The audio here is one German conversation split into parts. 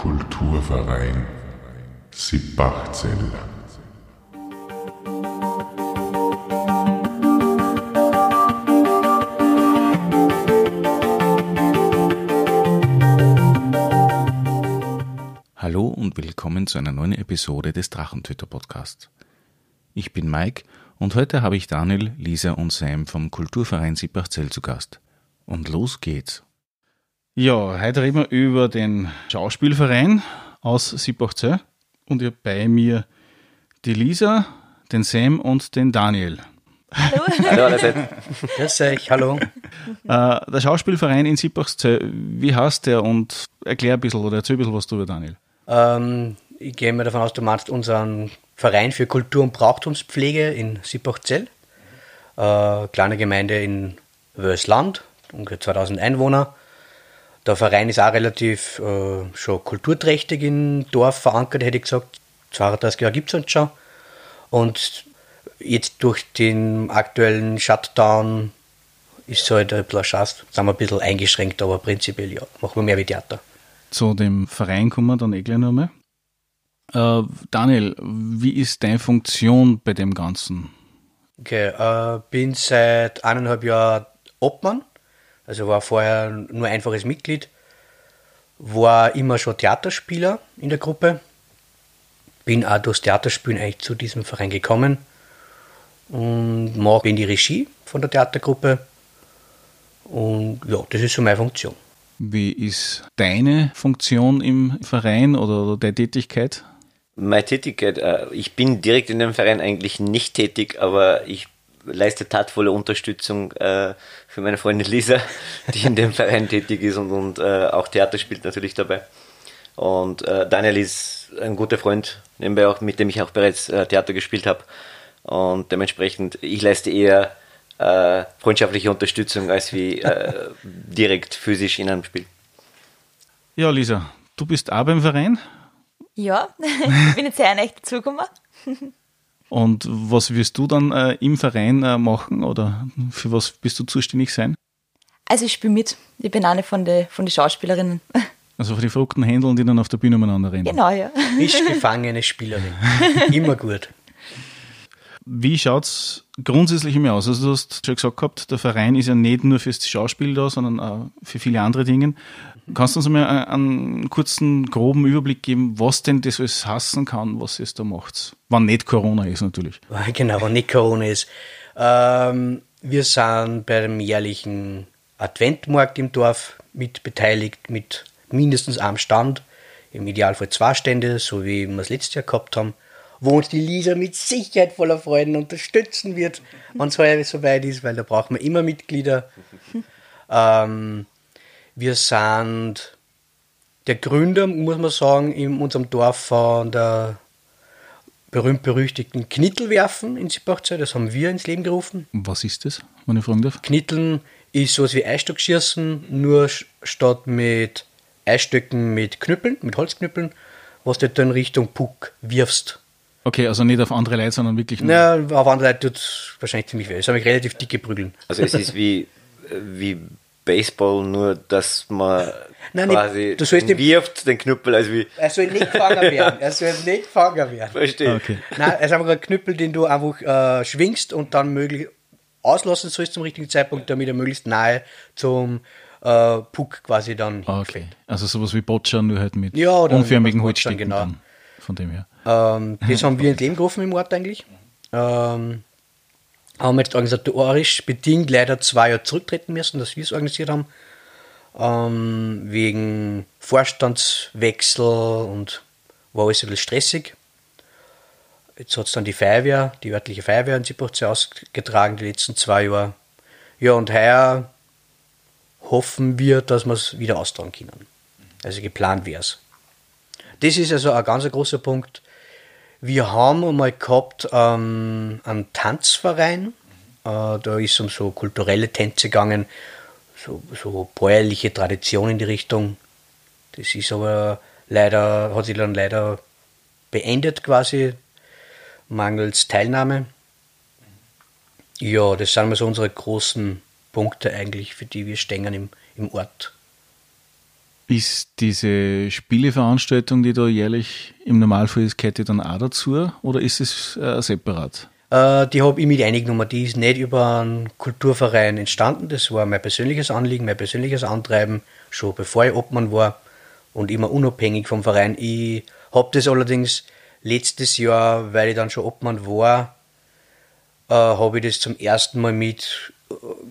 Kulturverein Sippachzell. Hallo und willkommen zu einer neuen Episode des Drachentöter Podcasts. Ich bin Mike und heute habe ich Daniel, Lisa und Sam vom Kulturverein Sippachzell zu Gast. Und los geht's. Ja, heute reden wir über den Schauspielverein aus Sippachzell und ihr bei mir die Lisa, den Sam und den Daniel. Hallo. Hallo allerseits. Grüß euch, hallo. Äh, der Schauspielverein in Sippachzell, wie heißt der und erklär ein bisschen oder erzähl ein bisschen was drüber, Daniel. Ähm, ich gehe mal davon aus, du meinst unseren Verein für Kultur- und Brauchtumspflege in Sippachzell. Äh, kleine Gemeinde in Wösland, ungefähr 2000 Einwohner. Der Verein ist auch relativ äh, schon kulturträchtig im Dorf verankert, hätte ich gesagt. 32 Jahre gibt es uns schon. Und jetzt durch den aktuellen Shutdown ist es halt ein bisschen. Sind wir ein bisschen eingeschränkt, aber prinzipiell ja, machen wir mehr wie Theater. Zu dem Verein kommen wir dann eh gleich nochmal. Äh, Daniel, wie ist deine Funktion bei dem Ganzen? Okay, äh, bin seit eineinhalb Jahren Obmann, also war vorher nur einfaches Mitglied, war immer schon Theaterspieler in der Gruppe, bin auch durchs Theaterspielen eigentlich zu diesem Verein gekommen und mache in die Regie von der Theatergruppe und ja, das ist so meine Funktion. Wie ist deine Funktion im Verein oder, deine Tätigkeit? Meine Tätigkeit, äh, ich bin direkt in dem Verein eigentlich nicht tätig, aber ich leiste tatvolle Unterstützung äh, für meine Freundin Lisa, die in dem Verein tätig ist und, und äh, auch Theater spielt natürlich dabei. Und äh, Daniel ist ein guter Freund, nebenbei auch, mit dem ich auch bereits äh, Theater gespielt habe. Und dementsprechend, ich leiste eher äh, freundschaftliche Unterstützung als wie äh, direkt physisch in einem Spiel. Ja, Lisa, du bist auch beim Verein Ja, ich bin jetzt sehr echt dazugekommen. Und was wirst du dann äh, im Verein äh, machen oder für was bist du zuständig sein? Also ich spiele mit. Ich bin eine von den von die Schauspielerinnen. Also für die verrückten Händler, die dann auf der Bühne umeinander rennen. Genau, ja. Frisch gefangene Spielerin. Immer gut. Wie schaut's grundsätzlich immer aus? Also du hast schon gesagt gehabt, der Verein ist ja nicht nur fürs Schauspiel da, sondern auch für viele andere Dinge. Kannst du uns mal einen kurzen, groben Überblick geben, was denn das alles hassen kann, was es da macht? Wann nicht Corona ist natürlich. Genau, wenn nicht Corona ist. Ähm, wir sind beim jährlichen Adventmarkt im Dorf mit beteiligt, mit mindestens einem Stand, im Idealfall zwei Stände, so wie wir es letztes Jahr gehabt haben, wo uns die Lisa mit Sicherheit voller Freuden unterstützen wird, wenn es heuer soweit ist, weil da brauchen wir immer Mitglieder. Ähm, wir sind der Gründer, muss man sagen, in unserem Dorf von der berühmt-berüchtigten Knittelwerfen in Sippachzell. Das haben wir ins Leben gerufen. Was ist das, wenn ich fragen darf? Knitteln ist sowas wie Eisstockschießen, nur statt mit Eisstöcken mit Knüppeln, mit Holzknüppeln, was du dann Richtung Puck wirfst. Okay, also nicht auf andere Leute, sondern wirklich nur. Na, auf andere Leute tut es wahrscheinlich ziemlich weh. Das habe ich relativ dicke Prügeln. Also es ist wie, wie Baseball, nur dass man Nein, quasi du sollst nicht- wirft den Knüppel, also wie, Er soll nicht gefangen werden. Er soll nicht gefangen werden. verstehe. Okay. Nein, es ist einfach ein Knüppel, den du einfach äh, schwingst und dann möglich auslassen sollst zum richtigen Zeitpunkt, damit er möglichst nahe zum äh, Puck quasi dann Ah, Okay, also sowas wie Boccia, nur halt mit Ja, oder unförmigen Holzstücken genau. dann. Von dem her. Ähm, das haben wir ins Leben gerufen im Ort eigentlich. Ähm, haben jetzt organisatorisch bedingt leider zwei Jahre zurücktreten müssen, dass wir es organisiert haben. Ähm, wegen Vorstandswechsel und war alles ein bisschen stressig. Jetzt hat es dann die Feuerwehr, die örtliche Feuerwehr in Sippachzell ausgetragen, die letzten zwei Jahre. Ja, und heuer hoffen wir, dass wir es wieder austragen können. Also geplant wäre es. Das ist also ein ganz großer Punkt. Wir haben einmal gehabt ähm, einen Tanzverein. Äh, da ist es um so kulturelle Tänze gegangen, so, so bäuerliche Tradition in die Richtung. Das ist aber leider, hat sich dann leider beendet quasi, mangels Teilnahme. Ja, das sind so unsere großen Punkte eigentlich, für die wir stehen im, im Ort. Ist diese Spieleveranstaltung, die da jährlich im Normalfall ist, die dann auch dazu oder ist es äh, separat? Äh, die habe ich mit eingenommen. Die ist nicht über einen Kulturverein entstanden. Das war mein persönliches Anliegen, mein persönliches Antreiben, schon bevor ich Obmann war und immer unabhängig vom Verein. Ich habe das allerdings letztes Jahr, weil ich dann schon Obmann war, äh, habe ich das zum ersten Mal mit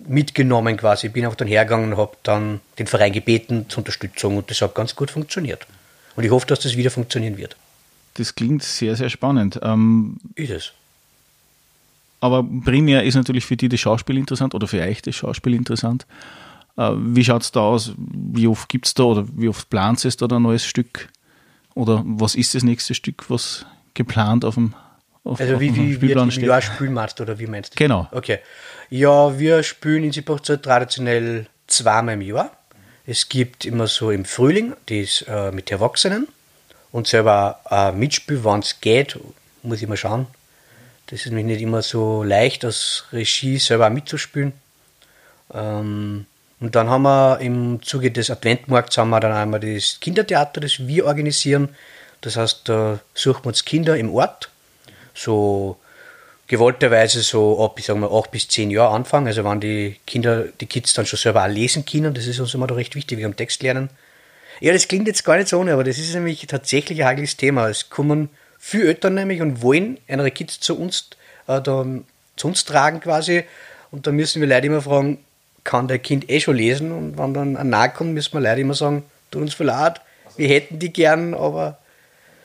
mitgenommen quasi. Ich bin auch dann hergegangen und habe dann den Verein gebeten zur Unterstützung und das hat ganz gut funktioniert. Und ich hoffe, dass das wieder funktionieren wird. Das klingt sehr, sehr spannend. Ähm, ist es. Aber primär ist natürlich für dich das Schauspiel interessant oder für euch das Schauspiel interessant. Äh, wie schaut es da aus? Wie oft gibt es da oder wie oft plant es da ein neues Stück? Oder was ist das nächste Stück, was geplant auf dem auf, Also wie, wie wird im Jahr spielen meinst oder wie meinst du? Genau. Okay. Ja, wir spielen in Sippachzeit traditionell zweimal im Jahr. Es gibt immer so im Frühling, das äh, mit Erwachsenen und selber äh, Mitspiel, wann es geht, muss ich mal schauen. Das ist nämlich nicht immer so leicht, als Regie selber mitzuspielen. Ähm, und dann haben wir im Zuge des Adventmarkts haben wir dann einmal das Kindertheater, das wir organisieren. Das heißt, da suchen wir uns Kinder im Ort, so gewollterweise so ab, ich sag mal, acht bis zehn Jahre anfangen. Also wenn die Kinder, die Kids dann schon selber auch lesen können, das ist uns immer da recht wichtig, wir haben Text lernen. Ja, das klingt jetzt gar nicht so ohne, aber das ist nämlich tatsächlich ein heikles Thema. Es kommen viele Eltern nämlich und wollen ihre Kids zu uns, äh, da, zu uns tragen quasi. Und da müssen wir Leute immer fragen, kann der Kind eh schon lesen? Und wenn dann ein Nah kommt, müssen wir Leute immer sagen, tut uns verlaut, wir hätten die gern, aber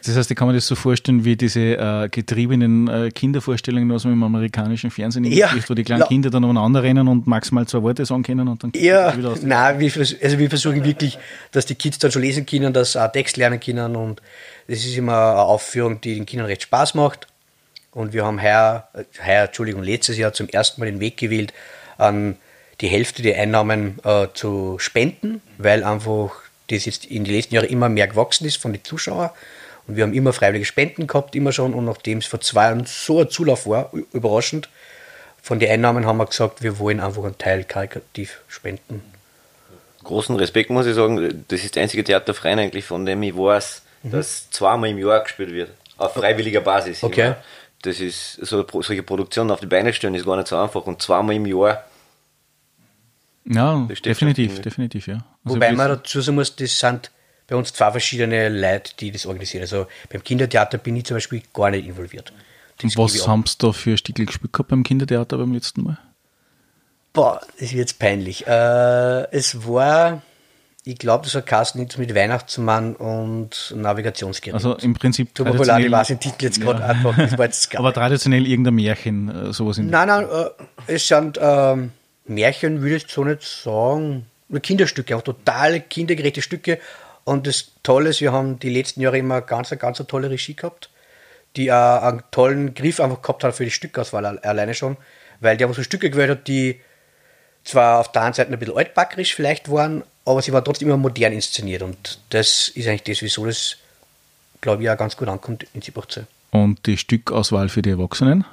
das heißt, ich kann mir das so vorstellen wie diese äh, getriebenen äh, Kindervorstellungen aus dem amerikanischen Fernsehen, ja, wo die kleinen ja. Kinder dann umeinander rennen und maximal zwei Worte sagen können und dann Ja, wieder aus nein, wir, also wir versuchen wirklich, dass die Kids dann schon lesen können, dass sie auch Text lernen können und das ist immer eine Aufführung, die den Kindern recht Spaß macht. Und wir haben heuer, heuer Entschuldigung, letztes Jahr zum ersten Mal den Weg gewählt, an die Hälfte der Einnahmen äh, zu spenden, weil einfach das jetzt in den letzten Jahren immer mehr gewachsen ist von den Zuschauern. Und wir haben immer freiwillige Spenden gehabt, immer schon. Und nachdem es vor zwei Jahren so ein Zulauf war, überraschend, von den Einnahmen haben wir gesagt, wir wollen einfach einen Teil karikativ spenden. Großen Respekt muss ich sagen, das ist der einzige Theaterverein eigentlich, von dem ich weiß, mhm. dass zweimal im Jahr gespielt wird. Auf freiwilliger Basis. Okay. Immer. Das ist so, solche Produktionen auf die Beine stellen ist gar nicht so einfach. Und zweimal im Jahr. Ja, definitiv, definitiv, ja. Also Wobei man dazu sagen muss, das sind bei uns zwei verschiedene Leute, die das organisieren. Also beim Kindertheater bin ich zum Beispiel gar nicht involviert. Das was haben Sie da für Stickel gespielt gehabt beim Kindertheater beim letzten Mal? Boah, das wird jetzt peinlich. Äh, es war, ich glaube, das war Carsten nichts mit Weihnachtsmann und Navigationsgerät. Also im Prinzip Tut mir leid, ich weiß den Titel jetzt gerade ja. einfach. Das war jetzt Aber traditionell irgendein Märchen, äh, sowas in Nein, nein, äh, es sind ähm, Märchen, würde ich so nicht sagen. Nur Kinderstücke, auch total kindergerechte Stücke, und das Tolle ist, wir haben die letzten Jahre immer ganz, ganz eine tolle Regie gehabt, die auch einen tollen Griff einfach gehabt hat für die Stückauswahl alleine schon, weil die haben so Stücke gewählt hat, die zwar auf der einen Seite ein bisschen altbackerisch vielleicht waren, aber sie waren trotzdem immer modern inszeniert und das ist eigentlich das, wieso das, glaube ich, auch ganz gut ankommt in Siebachze. Und die Stückauswahl für die Erwachsenen?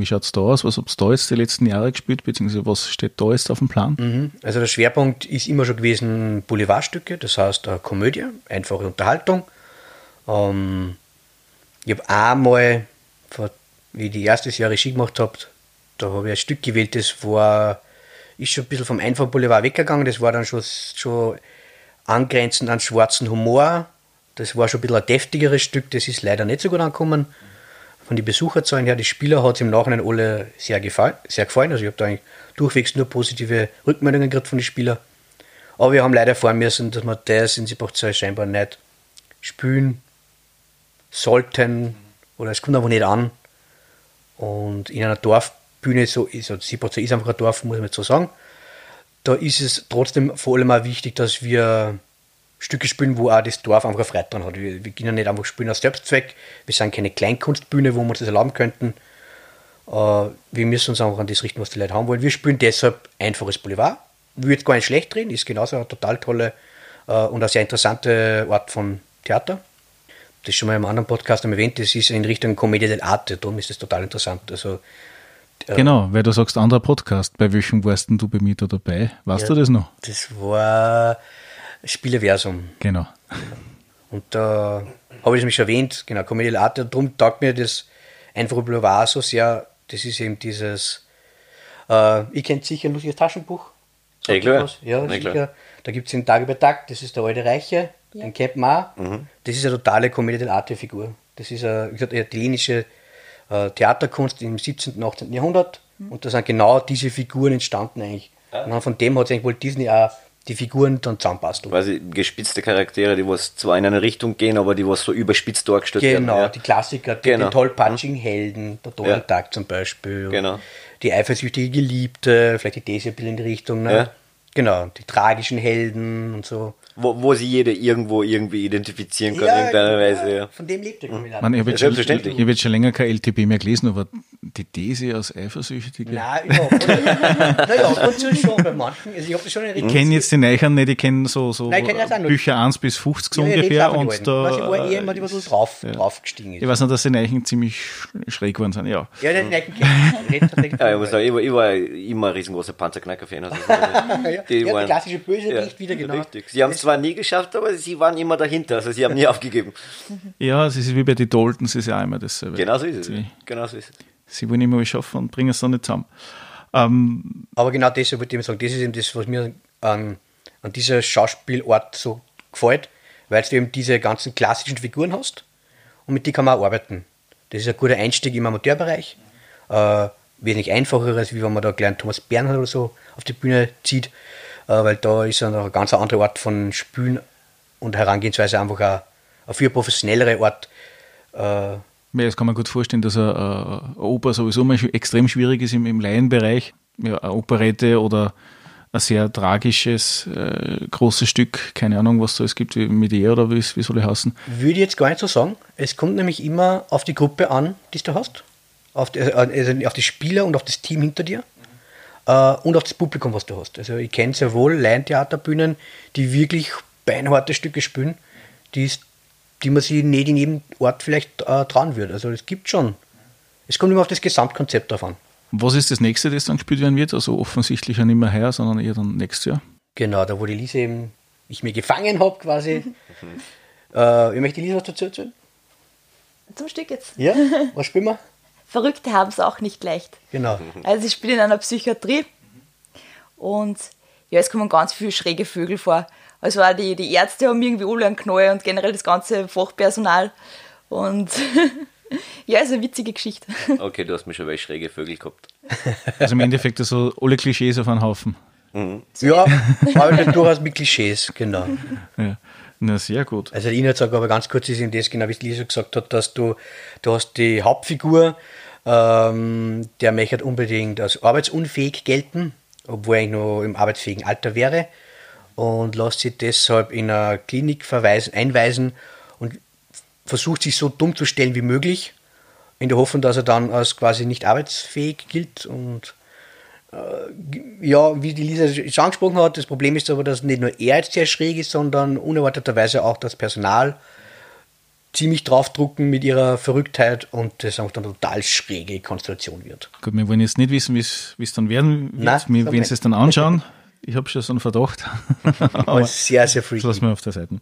Wie schaut es da aus? Was habt ihr da jetzt die letzten Jahre gespielt, beziehungsweise was steht da jetzt auf dem Plan? Mhm. Also der Schwerpunkt ist immer schon gewesen Boulevardstücke, das heißt eine Komödie, einfache Unterhaltung. Ähm, ich habe einmal, wie ich die erste Jahr Regie gemacht habe, da habe ich ein Stück gewählt, das war, ist schon ein bisschen vom einfachen Boulevard weggegangen, das war dann schon, schon angrenzend an schwarzen Humor. Das war schon ein bisschen ein deftigeres Stück, das ist leider nicht so gut angekommen von den Besucherzahlen her, die Spieler hat es im Nachhinein alle sehr gefallen. Sehr gefallen. Also ich habe da eigentlich durchwegs nur positive Rückmeldungen gekriegt von den Spielern. Aber wir haben leider erfahren müssen, dass wir das in Siebachzell scheinbar nicht spielen sollten oder es kommt einfach nicht an. Und in einer Dorfbühne, so ist, also Siebachzell ist einfach ein Dorf, muss man so sagen, da ist es trotzdem vor allem auch wichtig, dass wir Stücke spielen, wo auch das Dorf einfach Freude dran hat. Wir, wir gehen ja nicht einfach spielen aus Selbstzweck. Wir sind keine Kleinkunstbühne, wo wir uns das erlauben könnten. Äh, wir müssen uns einfach an das richten, was die Leute haben wollen. Wir spielen deshalb einfaches Boulevard. Würde gar nicht schlecht reden, ist genauso eine total tolle äh, und eine sehr interessante Art von Theater. Das ist schon mal im anderen Podcast erwähnt, das ist in Richtung Commedia dell'arte, darum ist das total interessant. Also, äh, genau, weil du sagst, anderer Podcast, bei welchem warst du bei mir da dabei? Weißt ja, du das noch? Das war Spieleversum. Genau. Und da habe ich es nämlich schon erwähnt, genau, Comedy Arte, darum taugt mir das einfach Boulevard so sehr. Das ist eben dieses, äh, ihr kennt sicher ein lustiges Taschenbuch. Sagt Ja, ihr klar. Ja, sicher. klar. Da gibt es den Tag über Tag, das ist der alte Reiche, den kennt man. Mhm. Das ist eine totale Comedy dell'arte Figur. Das ist eine, gesagt, eine italienische äh, Theaterkunst im 17. und 18. Jahrhundert. Und da sind genau diese Figuren entstanden eigentlich. Und von dem hat sich eigentlich Walt Disney auch die Figuren dann zusammenbastelt. Quasi gespitzte Charaktere, die was zwar in eine Richtung gehen, aber die was so überspitzt dargestellt Genau, werden. Ja. die Klassiker, die, Genau. den tollpatschigen Helden, der Donnertag zum Beispiel. Genau. Die eifersüchtige Geliebte, vielleicht die ein bisschen in die Richtung. Ne? Ja. Genau, die tragischen Helden und so. Wo, wo sie jeder irgendwo irgendwie identifizieren kann, in irgendeiner Weise. Ja. Von dem lebt der Kombinat. Man, ich habe jetzt, Ja, schon- ich hab jetzt schon länger kein LTB mehr gelesen, aber die These aus Eifersüchtige. Nein, ja. naja, ab und zu schon bei manchen. Also ich habe schon Ich kenne jetzt die Neichern nicht, ich kenne so, so Nein, kenn nicht. Bücher 1 bis 50 so Ja, ich ungefähr. Und da, Was ich war eher immer die, was so drauf, draufgestiegen ist. ich weiß noch, dass die Neichen ziemlich sch- schräg geworden sind. Ja. ja, den Necken kenn ich. Ich rede tatsächlich Ja, ich muss den sagen, ich war, ich war immer ein riesengroßer Panzerknacker-Fan. Also, Alten. ja, die ja, der waren- klassische Bösewicht wieder, genau. Richtig. Sie haben es zwar nie geschafft, aber sie waren immer dahinter. Also sie haben nie aufgegeben. ja, es ist wie bei den Daltons, es ist ja auch immer dasselbe. Genau so ist es. Sie, Genau so ist es. sie wollen immer was schaffen und bringen es dann nicht zusammen. Ähm, Aber genau deshalb wollte ich sagen, das ist eben das, was mir an, an dieser Schauspielart so gefällt, weil du eben diese ganzen klassischen Figuren hast und mit denen kann man auch arbeiten. Das ist ein guter Einstieg im Amateurbereich. Äh, wesentlich einfacher, als wie wenn man da gleich Thomas Bernhard oder so auf die Bühne zieht, weil da ist ja noch eine ganz andere Art von Spielen und Herangehensweise einfach eine, eine viel professionellere Art. Äh, Ja, das kann man gut vorstellen, dass eine, eine Oper sowieso mal extrem schwierig ist im, im Laienbereich. Ja, eine Operette oder ein sehr tragisches, äh, großes Stück, keine Ahnung, was da es gibt, wie Medea oder wie, wie soll ich heißen. Würde ich jetzt gar nicht so sagen. Es kommt nämlich immer auf die Gruppe an, die du hast. Auf die, also auf die Spieler und auf das Team hinter dir. Äh, und auf das Publikum, was du hast. Also ich kenne sehr wohl Laientheaterbühnen, die wirklich beinharte Stücke spielen, die, die man sich nicht in jedem Ort vielleicht äh, trauen würde. Also es gibt schon. Es kommt immer auf das Gesamtkonzept drauf an. Was ist das nächste, das dann gespielt werden wird? Also offensichtlich ja nicht mehr heuer, sondern eher dann nächstes Jahr. Genau, da wo die Lise eben, ich mir gefangen habe quasi. äh, ich möchte die Lise was dazu erzählen? Zum Stück jetzt. Ja? Was spielen wir? Verrückte haben es auch nicht leicht. Genau. Also ich spiele in einer Psychiatrie und ja, es kommen ganz viele schräge Vögel vor. Also auch die, die Ärzte haben irgendwie alle einen Knall und generell das ganze Fachpersonal. Und ja, ist eine witzige Geschichte. Okay, du hast mich schon bei schräge Vögel gehabt. Also im Endeffekt so alle Klischees auf einen Haufen. Ja, aber durchaus mit Klischees, genau. Ja. Na, sehr gut. Also Inhalt sagt aber ganz kurz ist eben das, genau wie es Lisa gesagt hat, dass du, du hast die Hauptfigur, ähm, der möchte unbedingt als arbeitsunfähig gelten, obwohl er noch im arbeitsfähigen Alter wäre und lässt sich deshalb in eine Klinik verweisen, einweisen und versucht sich so dumm zu stellen wie möglich, in der Hoffnung, dass er dann als quasi nicht arbeitsfähig gilt und ja, wie die Lisa schon angesprochen hat, das Problem ist aber, dass nicht nur er jetzt sehr schräg ist, sondern unerwarteterweise auch das Personal ziemlich draufdrucken mit ihrer Verrücktheit und das einfach dann eine total schräge Konstellation wird. Gut, wir wollen jetzt nicht wissen, wie es dann werden wird. Nein, wir sag werden nicht. es dann anschauen. Ich habe schon so einen Verdacht. Aber sehr, sehr Das freaky. lassen wir auf der Seite.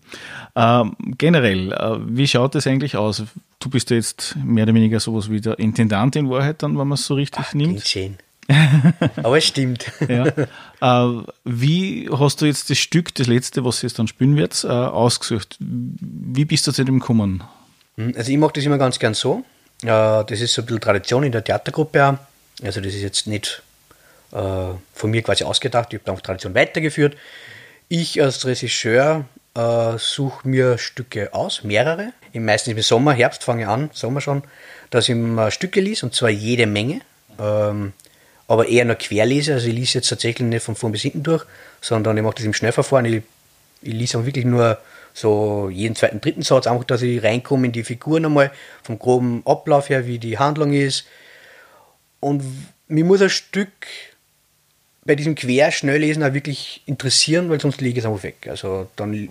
Ähm, generell, äh, wie schaut das eigentlich aus? Du bist ja jetzt mehr oder weniger sowas wie der Intendant in Wahrheit, dann, wenn man es so richtig Klingt nimmt. schön. Aber es stimmt. Ja. Äh, wie hast du jetzt das Stück, das letzte, was jetzt dann spielen wird, äh, ausgesucht? Wie bist du zu dem gekommen? Also ich mache das immer ganz gern so. Äh, Das ist so ein bisschen Tradition in der Theatergruppe auch. Also das ist jetzt nicht äh, von mir quasi ausgedacht, ich habe einfach Tradition weitergeführt. Ich als Regisseur äh, suche mir Stücke aus, mehrere. Im meisten im Sommer, Herbst fange ich an, Sommer schon, dass ich mir Stücke lese, und zwar jede Menge. Ähm, aber eher nur querlese, also ich lese jetzt tatsächlich nicht von vorn bis hinten durch, sondern ich mache das im Schnellverfahren. Ich, ich lese auch wirklich nur so jeden zweiten, dritten Satz, einfach, dass ich reinkomme in die Figuren einmal, vom groben Ablauf her, wie die Handlung ist. Und mir muss ein Stück bei diesem Querschnelllesen auch wirklich interessieren, weil sonst liege ich es einfach weg. Also dann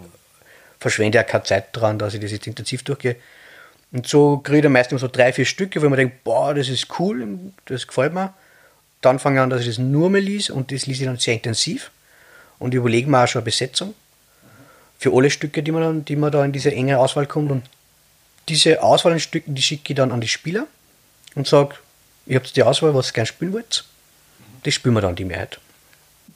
verschwende ich auch keine Zeit dran, dass ich das jetzt intensiv durchgehe. Und so kriege ich dann meistens so drei, vier Stücke, wo ich mir denke, boah, das ist cool, das gefällt mir. Dann fange ich an, dass ich das nur mehr lese und das lese ich dann sehr intensiv und überlege mir auch schon eine Besetzung. für alle Stücke, die man, dann, die man da in diese enge Auswahl kommt. Und diese Auswahl an Stücken, die schicke ich dann an die Spieler und sage, ihr habt die Auswahl, was ihr gerne spielen wollt. Das spielen wir dann die Mehrheit.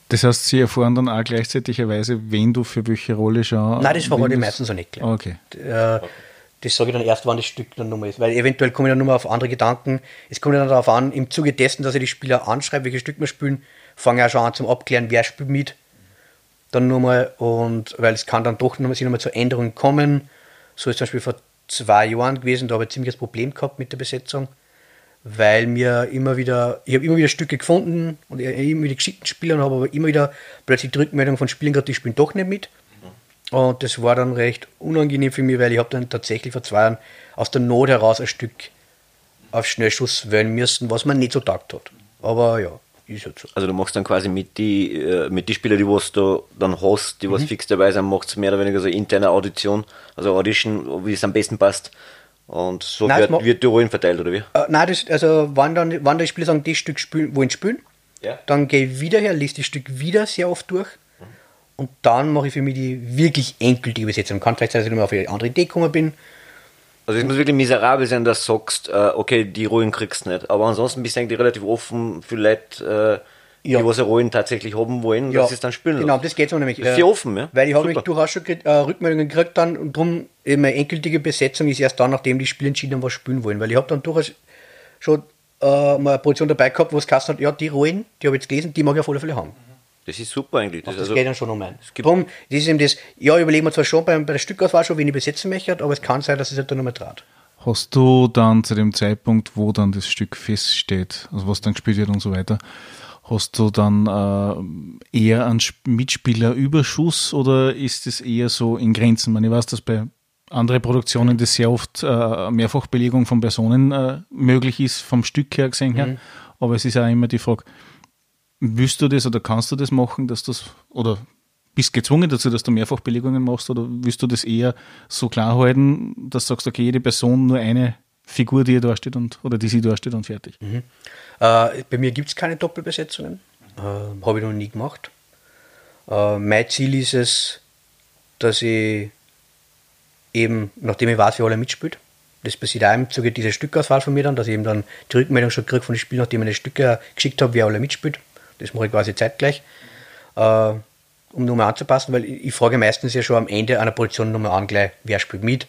Das heißt, sie erfahren dann auch gleichzeitigerweise, wen du für welche Rolle schon. Nein, das ich wen meistens auch nicht gleich. Okay. Äh, das sage ich dann erst, wann das Stück dann nochmal ist. Weil eventuell komme ich dann nochmal auf andere Gedanken. Es kommt dann darauf an, im Zuge dessen, dass ich die Spieler anschreibe, welche Stück wir spielen, fange ich auch schon an zum Abklären, wer spielt mit. Dann nochmal, und weil es kann dann doch nochmal, noch mal zu Änderungen kommen. So ist zum Beispiel vor zwei Jahren gewesen, da habe ich ziemlich das Problem gehabt mit der Besetzung, weil mir immer wieder, ich habe immer wieder Stücke gefunden und ich- immer wieder geschickten Spieler und habe aber immer wieder plötzlich die Rückmeldung von Spielern gehabt, die spielen doch nicht mit. Und das war dann recht unangenehm für mich, weil ich habe dann tatsächlich vor zwei Jahren aus der Not heraus ein Stück auf Schnellschuss wählen müssen, was man nicht so taugt hat. Aber ja, ist halt so. Also du machst dann quasi mit die, äh, mit die Spieler, die was du dann hast, die was Mhm. fix dabei sind, machst du mehr oder weniger so interne Audition, also Audition, wie es am besten passt. Und so Nein, wird, wird die Rollen verteilt, oder wie? Äh, nein, das, also wann dann, wann die Spieler sagen, das Stück spielen, wollen spielen, Ja. dann gehe ich wieder her, lese das Stück wieder sehr oft durch und dann mache ich für mich die wirklich endgültige Übersetzung. Kann vielleicht sein, dass ich nochmal auf eine andere Idee gekommen bin. Also es muss wirklich miserabel sein, dass du sagst, äh, okay, die Rollen kriegst du nicht. Aber ansonsten bist du eigentlich relativ offen für Leute, äh, Ja. die was Rollen tatsächlich haben wollen, dass sie es dann spielen Genau, lassen. das geht so nämlich. Ist sehr offen, ja. Weil ich habe nämlich durchaus schon äh, Rückmeldungen gekriegt dann und darum eben eine endgültige Besetzung ist erst dann, nachdem die Spieler entschieden haben, was spielen wollen. Weil ich habe dann durchaus schon äh, mal eine Position dabei gehabt, wo es geheißen hat, ja, die Rollen, die habe ich jetzt gelesen, die mag ich auf alle Fälle haben. Das ist super eigentlich. Das, Das also, geht dann schon um ein. gibt- Darum, das ist eben das, ja, überlegen wir zwar schon bei, bei der Stückauswahl schon, wen ich besetzen möchte, aber es kann sein, dass es halt dann nochmal trat. Hast du dann zu dem Zeitpunkt, wo dann das Stück feststeht, also was dann gespielt wird und so weiter, hast du dann äh, eher einen Sp- Mitspielerüberschuss oder ist es eher so in Grenzen? Ich, meine, ich weiß, dass bei anderen Produktionen das sehr oft äh, eine Mehrfachbelegung von Personen äh, möglich ist, vom Stück her gesehen her. Aber es ist auch immer die Frage, willst du das oder kannst du das machen, dass das oder bist gezwungen dazu, dass du Mehrfachbelegungen machst oder willst du das eher so klar halten, dass du sagst, okay, jede Person nur eine Figur, die hier dasteht und, oder die sie dasteht und fertig. Äh, bei mir gibt es keine Doppelbesetzungen. Äh, Habe ich noch nie gemacht. Äh, mein Ziel ist es, dass ich eben, nachdem ich weiß, wie alle mitspielt, das passiert auch im Zuge dieser Stückauswahl von mir dann, dass ich eben dann die Rückmeldung schon kriege von den Spielen, nachdem ich die Stücke geschickt habe, wer alle mitspielt. Das mache ich quasi zeitgleich, äh, um nochmal anzupassen, weil ich, ich frage meistens ja schon am Ende einer Position nochmal an, gleich, wer spielt mit.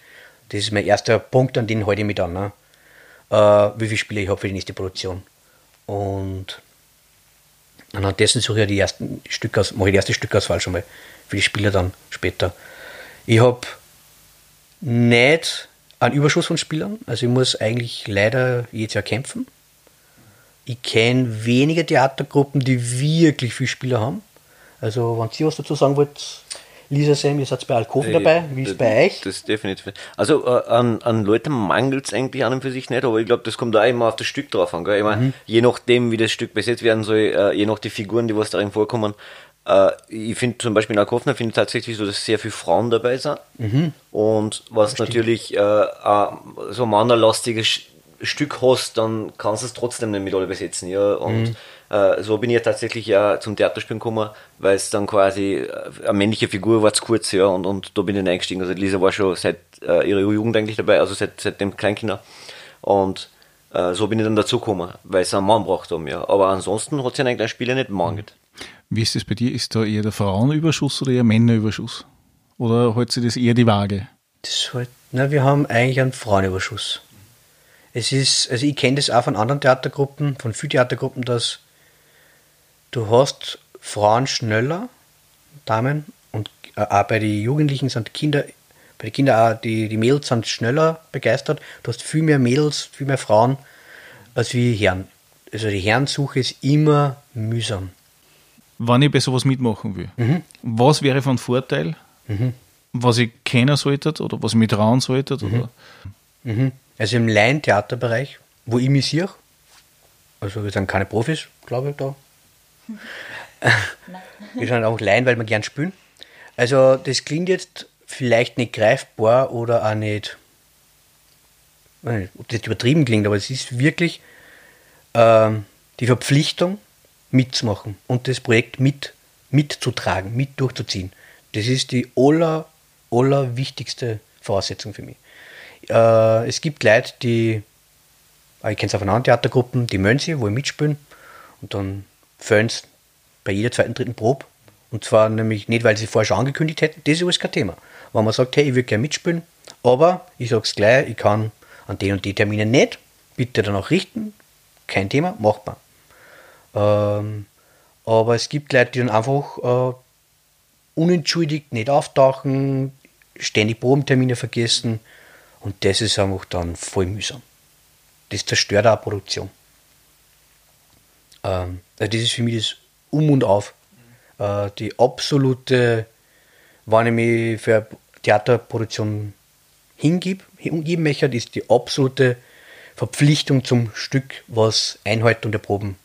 Das ist mein erster Punkt, an den halte ich mich dann. Ne? Äh, wie viele Spiele ich habe für die nächste Produktion. Und anhand dessen suche ich die ersten Stückaus, mache ich die erste Stückauswahl schon mal für die Spieler dann später. Ich habe nicht einen Überschuss von Spielern, also ich muss eigentlich leider jedes Jahr kämpfen. Ich kenne wenige Theatergruppen, die wirklich viele Spieler haben. Also, wenn Sie was dazu sagen wollt, Lisa Sam, ihr seid bei Alkoven dabei, wie ist es bei euch? Das ist definitiv. Also äh, an, an Leuten mangelt es eigentlich an und für sich nicht, aber ich glaube, das kommt auch immer auf das Stück drauf an. Gell? Ich mein, Je nachdem, wie das Stück besetzt werden soll, äh, je nach die Figuren, die was darin vorkommen. Äh, ich finde zum Beispiel in Alkofner finde ich tatsächlich so, dass sehr viele Frauen dabei sind. Und was natürlich äh, äh, so mannerlastiges Stück hast, dann kannst du es trotzdem nicht mit alle besetzen. Ja? Und äh, so bin ich ja tatsächlich ja zum Theaterspielen gekommen, weil es dann quasi äh, eine männliche Figur war zu kurz, ja, und, und da bin ich dann eingestiegen. Also Lisa war schon seit äh, ihrer Jugend eigentlich dabei, also seit, seit dem Kleinkinder. Und äh, so bin ich dann dazu gekommen, weil es einen Mann braucht haben, ja. Aber ansonsten hat ja eigentlich ein Spieler nicht mangelt. Wie ist das bei dir? Ist da eher der Frauenüberschuss oder eher Männerüberschuss? Oder hält sich das eher die Waage? Das halt, na, wir haben eigentlich einen Frauenüberschuss. Es ist, also ich kenne das auch von anderen Theatergruppen, von vielen Theatergruppen, dass du hast Frauen schneller, Damen, und äh, auch bei den Jugendlichen sind Kinder, bei den Kindern auch, die, die Mädels sind schneller begeistert. Du hast viel mehr Mädels, viel mehr Frauen als wie Herren. Also die Herrensuche ist immer mühsam. Wenn ich bei sowas mitmachen will, was wäre von Vorteil, was ich kennen sollte oder was ich mir trauen sollte? Oder? Also im Laientheaterbereich, wo ich mich sehe, also wir sind keine Profis, glaube ich, da. wir sind auch Laien, weil wir gern spielen. Also das klingt jetzt vielleicht nicht greifbar oder auch nicht, nicht, ob das übertrieben klingt, aber es ist wirklich ähm, die Verpflichtung mitzumachen und das Projekt mit, mitzutragen, mit durchzuziehen. Das ist die aller, allerwichtigste Voraussetzung für mich. Äh, es gibt Leute, die, äh, ich kenne es auch von anderen Theatergruppen, die mögen sie, wo ich mitspielen und dann sie bei jeder zweiten, dritten Probe. Und zwar nämlich nicht, weil sie vorher schon angekündigt hätten, das ist alles kein Thema. Wenn man sagt, hey, ich würde gerne mitspielen, aber ich sage es gleich, ich kann an den und die Termine nicht, bitte dann auch richten, kein Thema, machbar. Ähm, aber es gibt Leute, die dann einfach äh, unentschuldigt nicht auftauchen, ständig Probentermine vergessen und das ist einfach dann voll mühsam. Das zerstört auch eine Produktion. Ähm, also das ist für mich das Um und Auf. Äh, die absolute, wenn ich mich für eine Theaterproduktion hingib, hingeben möchte, ist die absolute Verpflichtung zum Stück, was Einhaltung der Proben.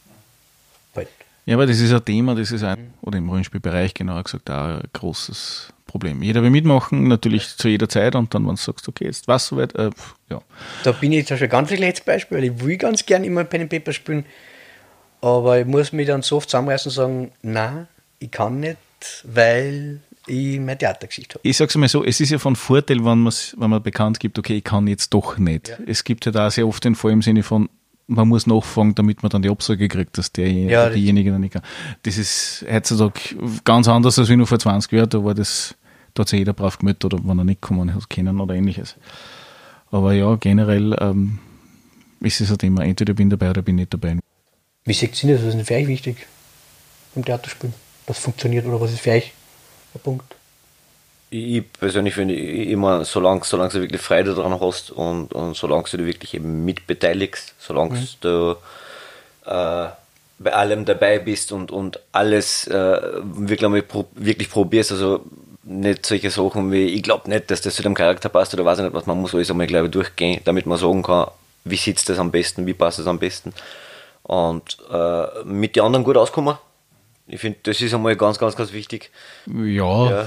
Ja, aber das ist ein Thema, das ist ein, oder im Rollenspielbereich genauer gesagt, auch ein großes Problem. Jeder will mitmachen, natürlich zu jeder Zeit und dann, wenn du sagst, okay, jetzt was soweit, äh, ja. Da bin ich zum Beispiel ganz schlechtes Beispiel, weil ich will ganz gern immer Pen and Paper spielen, aber ich muss mich dann so oft zusammenreißen und sagen, nein, ich kann nicht, weil ich meine Theatergeschichte habe. Ich sage es mal so, es ist ja von Vorteil, wenn, wenn man bekannt gibt, okay, ich kann jetzt doch nicht. Ja. Es gibt ja da sehr oft den Fall im Sinne von, man muss nachfragen, damit man dann die Absage kriegt, dass derjenige ja, diejenige dann nicht kann. Das ist heutzutage ganz anders als wie nur vor 20 Jahren, da war das, da hat sich jeder brav gemeldet oder wenn er nicht kommen hat können oder ähnliches. Aber ja, generell ähm, ist es ein Thema, entweder bin dabei oder bin nicht dabei. Wie seht ihr das? Was ist denn für euch wichtig im Theaterspielen? Was funktioniert oder was ist für euch der Punkt? Ich persönlich finde immer, solange, solange du wirklich Freude daran hast und, und solange du wirklich eben mitbeteiligst, solange mhm. du äh, bei allem dabei bist und, und alles äh, wirklich, wirklich probierst, also nicht solche Sachen wie, ich glaube nicht, dass das zu dem Charakter passt oder weiß ich nicht was, man muss alles einmal glaube ich, durchgehen, damit man sagen kann, wie sitzt das am besten, wie passt das am besten und äh, mit den anderen gut auskommen ich finde, das ist einmal ganz, ganz, ganz wichtig. Ja. ja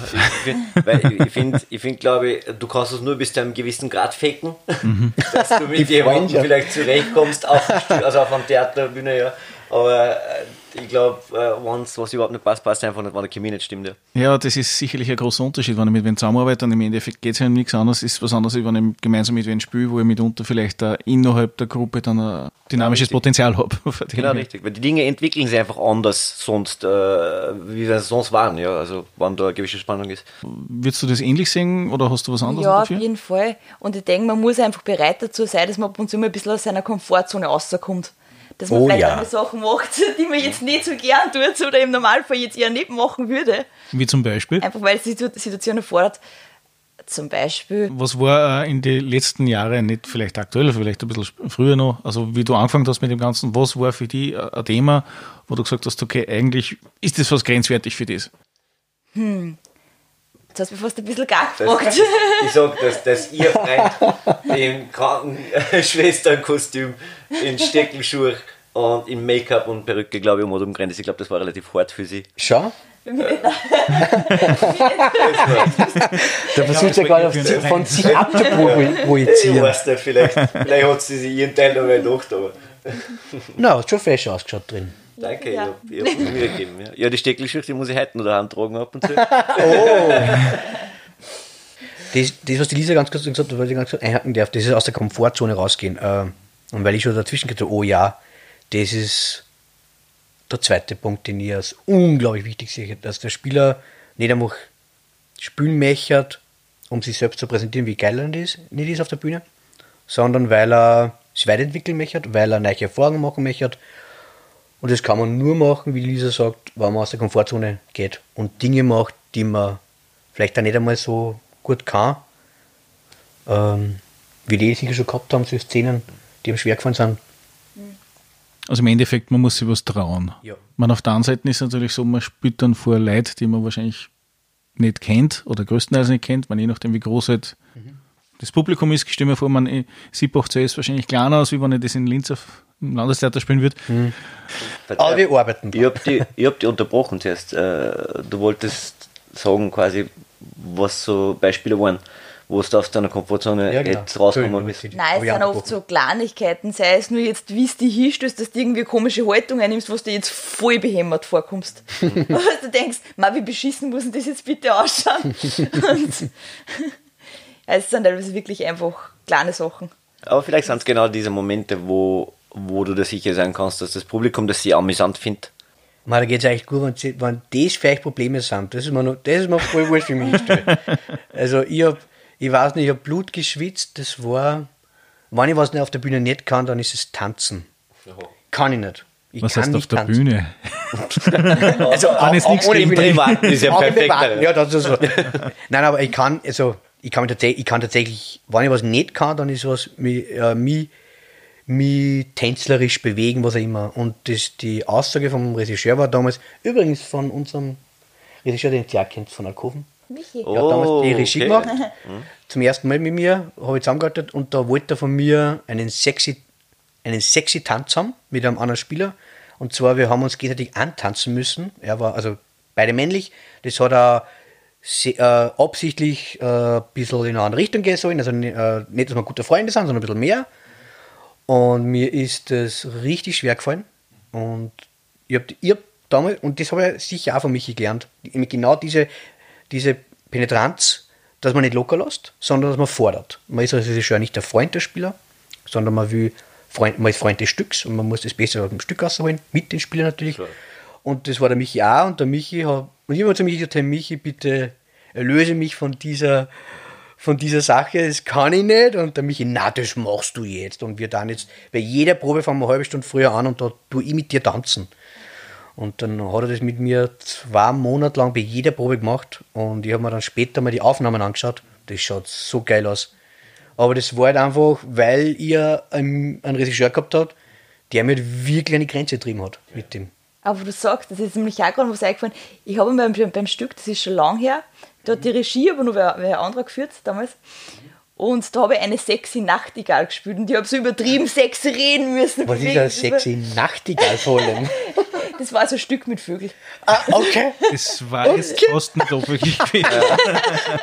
ich finde, ich find, glaube ich, du kannst es nur bis zu einem gewissen Grad faken, mhm. dass du mit jemandem vielleicht zurechtkommst, auf, also auf einer Theaterbühne, ja. Aber äh, ich glaube, äh, was überhaupt nicht passt, passt einfach nicht, wenn der Chemie nicht stimmt. Ja. ja, das ist sicherlich ein großer Unterschied, wenn ich mit wem zusammenarbeite und im Endeffekt geht es ja um nichts anderes, ist was anderes, wenn ich gemeinsam mit wem spiele, wo ich mitunter vielleicht innerhalb der Gruppe dann ein dynamisches ja, Potenzial habe. Genau, richtig. Weil die Dinge entwickeln sich einfach anders sonst, äh, wie sie sonst waren, ja, also wenn da eine gewisse Spannung ist. Würdest du das ähnlich sehen oder hast du was anderes Ja, dafür? auf jeden Fall. Und ich denke, man muss einfach bereit dazu sein, dass man ab und zu mal ein bisschen aus seiner Komfortzone rauskommt dass man oh, vielleicht ja. Sachen macht, die man jetzt nicht so gern tut oder im Normalfall jetzt eher nicht machen würde. Wie zum Beispiel? Einfach weil es die Situation erfordert. Zum Beispiel. Was war äh, in den letzten Jahren, nicht vielleicht aktuell, vielleicht ein bisschen früher noch, also wie du angefangen hast mit dem Ganzen, was war für dich äh, ein Thema, wo du gesagt hast, okay, eigentlich ist das was grenzwertig für das? Hm. Jetzt hast du mich fast ein bisschen gar gefragt. Das, ich sag, dass, dass ihr Freund im Krankenschwesternkostüm, in Steckenschuhe und im Make-up und Perücke, glaube ich, um umgerannt ist. Ich glaube, das war relativ hart für sie. Schau. da versucht ja gerade von sich abzuprojizieren. Ich weiß nicht, vielleicht, vielleicht hat sie sich ihren Teil noch mal gedacht, aber. Na, no, hat schon fesch ausgeschaut drin. Danke, ja. ich habe hab mir Mühe gegeben. Ja, ja die Steckelschicht, die muss ich heute noch daheim tragen ab und zu. oh! Das, das, was die Lisa ganz kurz gesagt hat, was ich ganz kurz einhaken darf, das ist aus der Komfortzone rausgehen. Äh, und weil ich schon dazwischen gesagt habe, oh ja, das ist der zweite Punkt, den ich als unglaublich wichtig sehe, dass der Spieler nicht einfach spielen möchte, um sich selbst zu präsentieren, wie geil er ist, nicht ist auf der Bühne, sondern weil er sich weiterentwickeln möchte, weil er neue Erfahrungen machen möchte. Und das kann man nur machen, wie Lisa sagt, wenn man aus der Komfortzone geht und Dinge macht, die man vielleicht auch nicht einmal so gut kann. Ähm, wie die sicher schon gehabt haben, so Szenen, die ihm schwer gefallen sind. Also im Endeffekt, man muss sich was trauen. Ja. Man auf der anderen Seite ist es natürlich so, man spielt dann vor Leuten, die man wahrscheinlich nicht kennt oder größtenteils nicht kennt, man je nachdem, wie groß halt mhm. Das Publikum ist. Ich stelle mir vor, man Siebach ist wahrscheinlich kleiner aus, wie wenn ich das in Linz auf, im Landestheater spielen würde. Mhm. Aber wir arbeiten. Ich habe die, hab die unterbrochen zuerst. Äh, du wolltest sagen, quasi, was so Beispiele waren wo du aus deiner Komfortzone Ja, genau. jetzt rauskommen bist. Nein, es ich sind oft so Kleinigkeiten, sei es nur jetzt, wie es dich hinstößt, dass du irgendwie eine komische Haltung einnimmst, was dir jetzt voll behämmert vorkommst. Und du denkst, ma, wie beschissen muss denn das jetzt bitte ausschauen? Es sind teilweise wirklich einfach kleine Sachen. Aber vielleicht sind es genau diese Momente, wo, wo du dir sicher sein kannst, dass das Publikum das sehr amüsant findet. Man, da geht es eigentlich gut, wenn, sie- wenn das vielleicht Probleme sind. Das ist mir, noch, das ist mir voll wurscht, wie mich hinstelle. Also, ich hab, ich weiß nicht, ich habe Blut geschwitzt. Das war, wenn ich was nicht auf der Bühne nicht kann, dann ist es tanzen. Kann ich nicht. Ich Was kann heißt auf nicht der tanzen. Bühne? Also, ist nichts ohne gegen Bühne. Privat ist ja Auch im perfekt. Privaten, Ja, das ist so. Nein, aber ich kann, also, ich kann, ich kann tatsächlich, wenn ich was nicht kann, dann ist was, mich, äh, mich, mich tänzlerisch bewegen, was auch immer. Und das, die Aussage vom Regisseur war damals, übrigens von unserem Regisseur, den ihr auch kennt, von Alkoven. Michi. Er hat damals die Regie okay. gemacht. Zum ersten Mal mit mir, habe ich zusammengearbeitet und da wollte er von mir einen sexy, einen sexy Tanz haben mit einem anderen Spieler. Und zwar, wir haben uns gegenseitig antanzen müssen. Er war, also beide männlich. Das hat er se- äh, absichtlich äh, ein bisschen in eine andere Richtung gehen sollen. Also äh, nicht, dass wir gute Freunde sind, sondern ein bisschen mehr. Und mir ist das richtig schwer gefallen. Und ich habe hab damals, und das habe ich sicher auch von Michi gelernt, genau diese, diese Penetranz, dass man nicht locker lässt, sondern dass man fordert. Man ist als Regisseur nicht der Freund der Spieler, sondern man will Freund, man ist Freund des Stücks und man muss das Beste aus dem Stück rausholen, mit den Spielern natürlich. Und das war der Michi auch und der Michi hat, und ich habe zu Michi gesagt, hey Michi, bitte erlöse mich von dieser, von dieser Sache, das kann ich nicht. Und der Michi, na, das machst du jetzt. Und wir dann jetzt, bei jeder Probe fangen wir eine halbe Stunde früher an und da tue ich mit dir tanzen. Und dann hat er das mit mir zwei Monate lang bei jeder Probe gemacht und ich habe mir dann später mal die Aufnahmen angeschaut. Das schaut so geil aus. Aber das war halt einfach, weil ihr einen, Regisseur gehabt hat, der mir wirklich die Grenze getrieben hat mit dem. Aber du sagst, das ist nämlich auch gerade was eingefallen. Ich habe beim, beim Stück, das ist schon lang her, da hat die Regie aber noch wer, wer anderer geführt damals. Und da habe ich eine sexy Nachtigall gespielt und ich habe so übertrieben sexy reden müssen. Was ist Deswegen, ein das war- sexy Nachtigallfohlen? Das war so ein Stück mit Vögeln. ah, okay. Das war jetzt fast nicht wirklich.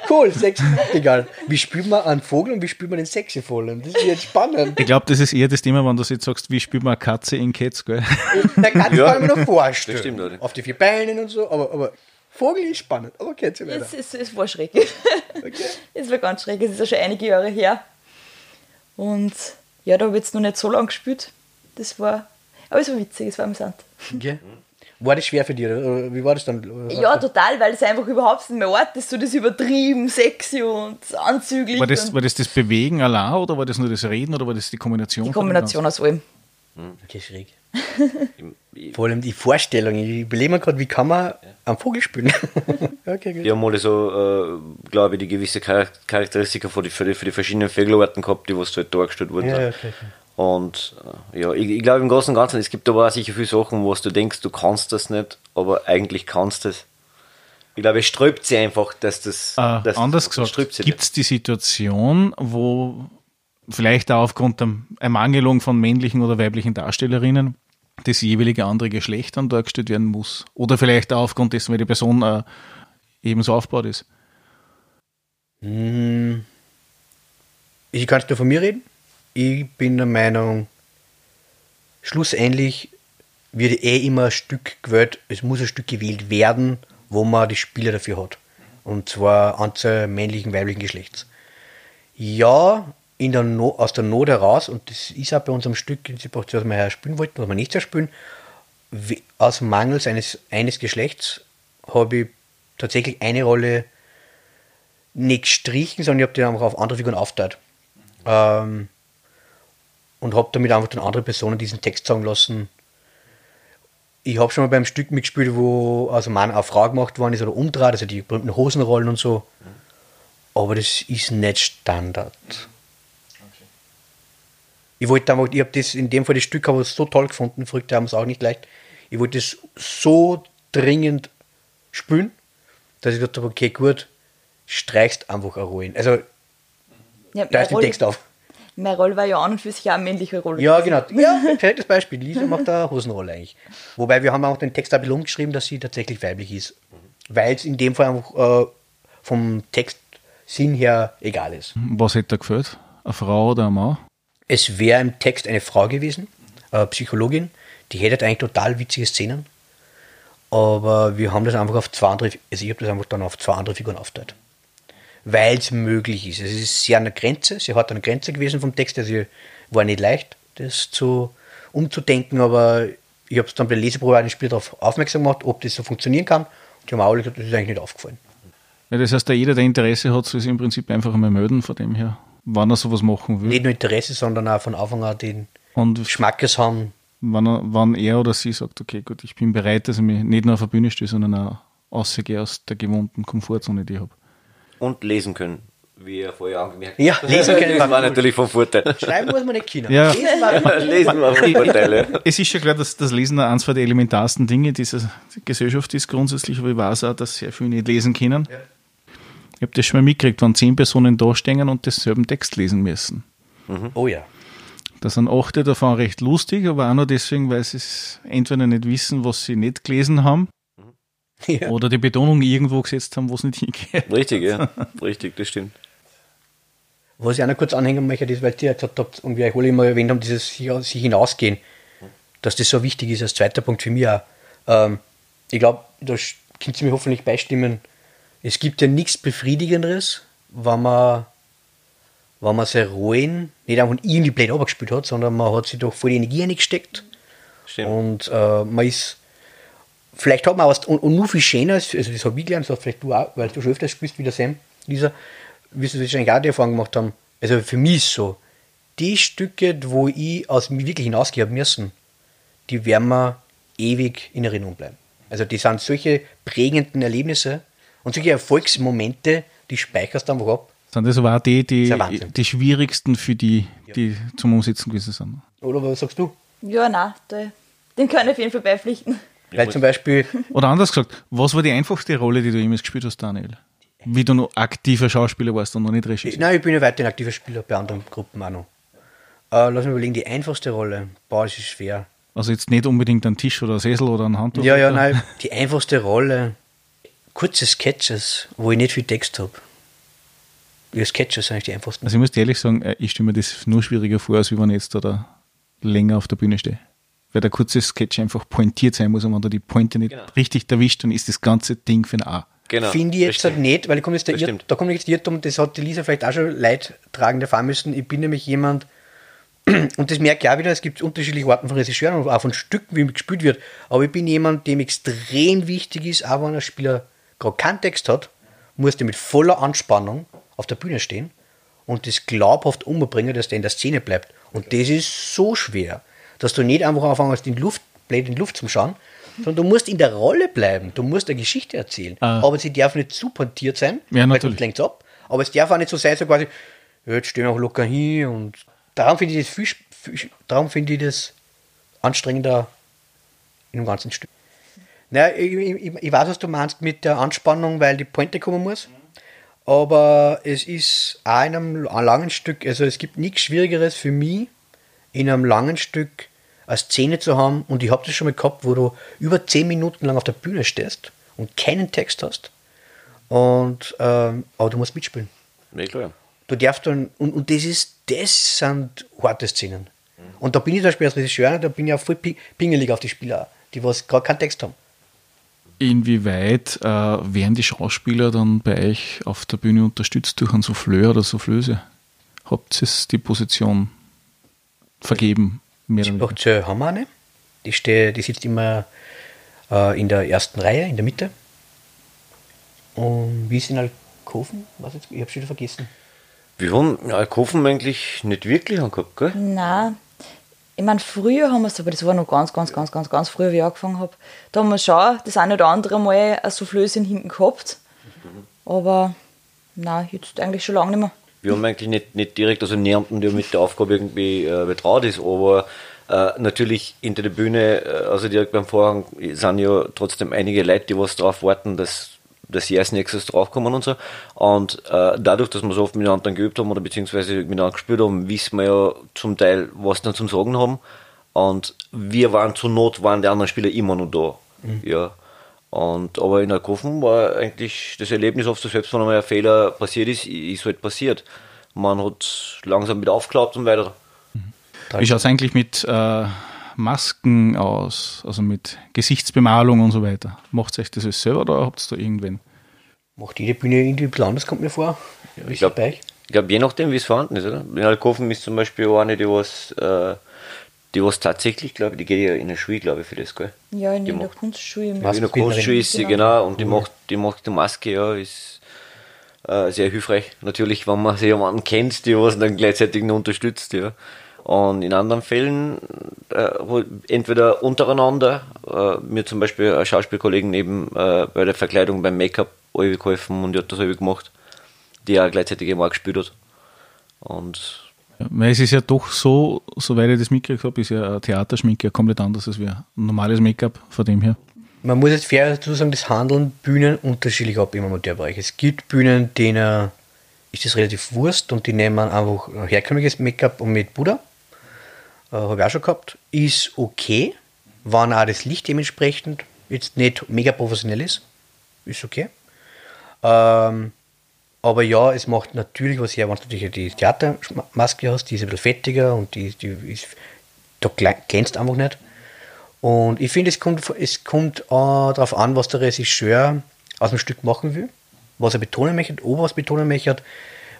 Cool, sexy Nachtigall. Wie spielt man einen Vogel und wie spielt man den sexy Fohlen? Das ist jetzt spannend. Ich glaube, das ist eher das Thema, wenn du jetzt sagst, wie spielt man eine Katze in Cats, gell? Da kann Ja, ich mir noch vorstellen. das stimmt, oder? Auf die vier Beinen und so, aber, aber Vogel ist spannend. Aber okay, zu weiter. Es, es, es war schräg. Okay. Es war ganz schräg. Es ist ja schon einige Jahre her. Und ja, da habe ich jetzt noch nicht so lange gespielt. Das war, aber es war witzig, es war amüsant. Okay. War das schwer für dich? Oder wie war das dann? Ja, total, weil es einfach überhaupt nicht mehr Ort ist, so das übertrieben, sexy und anzüglich. War das, und war das das Bewegen allein oder war das nur das Reden oder war das die Kombination? die Kombination aus allem. Okay, schräg. Vor allem die Vorstellung. Ich überlege mir gerade, wie kann man am Vogel spielen? okay, gut. Wir haben alle so, äh, glaube ich, die gewisse Char Charakteristika für die, für, die, für die verschiedenen Vogelarten gehabt, die was halt dargestellt wurden. Ja, ja, okay, okay. Und äh, ja, ich, ich glaube im Großen und Ganzen, es gibt aber auch sicher viele Sachen, wo du denkst, du kannst das nicht, aber eigentlich kannst das. Ich glaube, es sträubt sie einfach, dass das. Äh, dass anders das gesagt, gibt es die Situation, wo vielleicht auch aufgrund der Ermangelung von männlichen oder weiblichen Darstellerinnen das jeweilige andere Geschlecht dann dargestellt werden muss? Oder vielleicht auch aufgrund dessen, weil die Person äh, ebenso aufgebaut ist? Ich kann nur von mir reden. Ich bin der Meinung, schlussendlich wird eh immer ein Stück gewählt, es muss ein Stück gewählt werden, wo man die Spieler dafür hat. Und zwar Anzahl männlichen, weiblichen Geschlechts. Ja, der no aus der Not heraus, und das ist auch bei unserem Stück, das wir her spielen wollten, was wir nicht mehr spielen, we- aus Mangels eines, eines Geschlechts habe ich tatsächlich eine Rolle nicht gestrichen, sondern ich habe die einfach auf andere Figuren aufgeteilt. Ähm, und habe damit einfach dann andere Personen diesen Text sagen lassen. Ich habe schon mal beim Stück mitgespielt, wo also Mann auf Frau gemacht worden ist oder umdreht, also die berühmten Hosenrollen und so. Aber das ist nicht Standard. Ich wollte einfach, ich habe das in dem Fall das Stück habe ich so toll gefunden, Früchte haben es auch nicht leicht. Ich wollte es so dringend spielen, dass ich gesagt habe, okay, gut, streichst einfach eine Rollen. Also, Ja, da ist der Rolle- Text auf. Meine Rolle war ja an und für sich auch eine männliche Rolle. Ja, genau. Ja, perfektes Beispiel. Lisa macht da eine Hosenrolle eigentlich. Wobei wir haben auch den Text ein bisschen umgeschrieben, dass sie tatsächlich weiblich ist. Weil es in dem Fall einfach äh, vom Text Sinn her egal ist. Was hätte da gefällt? Eine Frau oder ein Mann? Es wäre im Text eine Frau gewesen, eine Psychologin, die hätte eigentlich total witzige Szenen. Aber wir haben das einfach auf zwei andere, also ich habe das einfach dann auf zwei andere Figuren aufgeteilt. Weil es möglich ist. Es ist sehr an der Grenze, sie hat eine Grenze gewesen vom Text, also war nicht leicht, das zu umzudenken, aber ich habe es dann bei der Leseprobe auch Spiel darauf aufmerksam gemacht, ob das so funktionieren kann. Und die haben auch gesagt, das ist eigentlich nicht aufgefallen. Ja, das heißt, jeder, der Interesse hat, soll sich im Prinzip einfach einmal melden von dem her, wann er sowas machen will. Nicht nur Interesse, sondern auch von Anfang an den Und Schmackes haben. wann er, wann er oder sie sagt, okay, gut, ich bin bereit, dass ich mich nicht nur auf der Bühne stehe, sondern auch rausgehe aus der gewohnten Komfortzone, die ich habe. Und lesen können, wie ihr vorher angemerkt Ja, lesen können Das war natürlich vom Vorteil. Schreiben muss man nicht können. Ja. Lesen war Lesen war vom Vorteil. ja. Es ist ja klar, dass das Lesen eines der elementarsten Dinge dieser Gesellschaft ist grundsätzlich, aber ich weiß auch, dass sehr viele nicht lesen können. Ich habe das schon mal mitgekriegt, wenn zehn Personen da stehen und denselben Text lesen müssen. Oh ja. Da sind acht davon recht lustig, aber auch nur deswegen, weil sie es entweder nicht wissen, was sie nicht gelesen haben, Ja. oder die Betonung irgendwo gesetzt haben, wo es nicht hingeht. Richtig, ja. Richtig, das stimmt. Was ich auch noch kurz anhängen möchte, ist, weil ihr ja gesagt habt, und wir alle immer erwähnt haben, dieses sich hinausgehen, dass das so wichtig ist als zweiter Punkt für mich auch. Ähm, ich glaube, da könnt ihr mir hoffentlich beistimmen, es gibt ja nichts Befriedigenderes, wenn man, wenn man seine Rollen nicht einfach irgendwie blöd abgespielt hat, sondern man hat sich doch voll die Energie reingesteckt Stimmt. und äh, man ist, vielleicht hat man was, und, und nur viel schöner, ist, also das habe ich gelernt, das hast vielleicht du auch, weil du schon öfter spielst wie der Sam, Lisa, wirst du wahrscheinlich auch die Erfahrung gemacht haben. Also für mich ist so, die Stücke, wo ich aus mir wirklich hinausgehen habe müssen, die werden mir ewig in Erinnerung bleiben. Also die sind solche prägenden Erlebnisse und solche Erfolgsmomente, die speicherst du einfach ab. Sind das aber auch die, die, die schwierigsten für die, die zum Umsetzen gewesen sind. Oder was sagst du? Ja, nein, da, den kann ich auf jeden Fall beipflichten. Weil zum Beispiel, Oder anders gesagt, was war die einfachste Rolle, die du jemals gespielt hast, Daniel? Wie du noch aktiver Schauspieler warst und noch nicht Regisseur. nein, ich bin ja weiterhin aktiver Spieler bei anderen Gruppen auch noch. Äh, lass mich überlegen, die einfachste Rolle, boah, das ist schwer. Also jetzt nicht unbedingt ein Tisch oder ein Sessel oder ein Handtuch. Ja, ja, nein, die einfachste Rolle, kurze Sketches, wo ich nicht viel Text habe. Ja, Sketches sind eigentlich die einfachsten. Also ich muss dir ehrlich sagen, äh, ich stelle mir das nur schwieriger vor, als wie wenn ich jetzt da länger auf der Bühne stehe. Weil der kurze Sketch einfach pointiert sein muss und wenn du die Pointe nicht Genau. richtig erwischt, dann ist das ganze Ding für ein A. Genau. Finde ich jetzt halt nicht, weil ich komme jetzt der Das Irr, stimmt. da kommt jetzt der Irrtum, das hat die Lisa vielleicht auch schon leidtragend erfahren müssen. Ich bin nämlich jemand, und das merke ich auch wieder, es gibt unterschiedliche Arten von Regisseuren und auch von Stücken, wie gespielt wird, aber ich bin jemand, dem extrem wichtig ist, auch wenn ein Spieler gerade keinen Text hat, muss der mit voller Anspannung auf der Bühne stehen und das glaubhaft umbringen, dass der in der Szene bleibt. Und das ist so schwer, dass du nicht einfach anfängst, in Luft, blöd in die Luft zu schauen, sondern du musst in der Rolle bleiben. Du musst eine Geschichte erzählen. Ah. Aber sie darf nicht zu pointiert sein, Ja, weil sonst lenkt ab. Aber es darf auch nicht so sein, so quasi, ja, jetzt stehen wir auch locker hin und darum finde ich das viel, viel, darum finde ich das anstrengender in dem ganzen Stück. Naja, ich, ich, ich weiß, was du meinst mit der Anspannung, weil die Pointe kommen muss. Aber es ist auch in einem langen Stück, also es gibt nichts Schwierigeres für mich, in einem langen Stück eine Szene zu haben. Und ich habe das schon mal gehabt, wo du über zehn Minuten lang auf der Bühne stehst und keinen Text hast. Und, ähm, aber du musst mitspielen. Ja, klar. Du darfst dann, und, und das ist, das sind harte Szenen. Und da bin ich zum Beispiel als Regisseur, da bin ich auch voll pi- pingelig auf die Spieler, die was gar keinen Text haben. Inwieweit äh, werden die Schauspieler dann bei euch auf der Bühne unterstützt durch einen Souffleur oder Soufflöse? Habt ihr die Position vergeben? Mehr weniger? Doch, zur eine. Die, steht, die sitzt immer äh, in der ersten Reihe, in der Mitte. Und wie ist in Alkoven? Was jetzt? Ich habe schon wieder vergessen. Wir haben Alkoven eigentlich nicht wirklich angehabt, gell? Nein. Ich meine, früher haben wir es, aber das war noch ganz, ganz, ganz, ganz, ganz früher, wie ich angefangen habe. Da haben wir schon das eine oder andere Mal ein Soufflöschen hinten gehabt. Aber nein, jetzt eigentlich schon lange nicht mehr. Wir haben eigentlich nicht, nicht direkt, also niemanden, der mit der Aufgabe irgendwie äh, betraut ist, aber äh, natürlich hinter der Bühne, äh, also direkt beim Vorhang, sind ja trotzdem einige Leute, die was drauf warten, dass, dass sie als nächstes draufkommen und so. Und äh, dadurch, dass wir so oft miteinander geübt haben oder beziehungsweise miteinander gespielt haben, wissen wir ja zum Teil, was dann zum Sagen haben. Und wir waren zur Not, waren die anderen Spieler immer noch da. Ja. Und, aber in Alkoven war eigentlich das Erlebnis oft so, selbst wenn einmal ein Fehler passiert ist, ist halt passiert. Man hat langsam wieder aufgeklappt und weiter. Wie schaut es eigentlich mit äh, Masken aus, also mit Gesichtsbemalung und so weiter? Macht ihr euch das selber oder habt ihr da irgendwen? Macht jede Bühne irgendwie ein bisschen anders, kommt mir vor. Wie Ich glaub- bei euch? Ich glaube, je nachdem, wie es vorhanden ist, oder? In Alkoven ist zum Beispiel auch eine, die was, äh, die was tatsächlich, glaube ich, die geht ja in der Schule, glaube ich, für das, gell? Ja, in Die der macht- Kunstschule. In der. Kunstschule ist sie, Genau. genau, und die macht, die macht die Maske, ja, ist äh, sehr hilfreich. Natürlich, wenn man sich jemanden kennt, die was dann gleichzeitig noch unterstützt, ja. Und in anderen Fällen, äh, entweder untereinander, äh, mir zum Beispiel ein Schauspielkollegen eben äh, bei der Verkleidung beim Make-up alle geholfen und die hat das alle gemacht, die auch gleichzeitig eben auch gespielt hat. Und Ja, weil es ist ja doch so, soweit ich das mitgekriegt habe, ist ja ein Theaterschminke ja komplett anders als wir ein normales Make-up von dem her. Man muss jetzt fair dazu sagen, das handeln Bühnen unterschiedlich ab im Amateurbereich. Es gibt Bühnen, denen ist das relativ Wurst und die nehmen einfach ein herkömmliches Make-up und mit Puder. Äh, Habe ich auch schon gehabt. Ist okay, wenn auch das Licht dementsprechend jetzt nicht mega professionell ist. Ist okay. Ähm, aber ja, es macht natürlich was her, wenn du natürlich die Theatermaske hast, die ist ein bisschen fettiger und die, die ist, da glä- glänzt einfach nicht. Und ich finde, es kommt, es kommt äh, darauf an, was der Regisseur aus dem Stück machen will, was er betonen möchte, ob er was betonen möchte.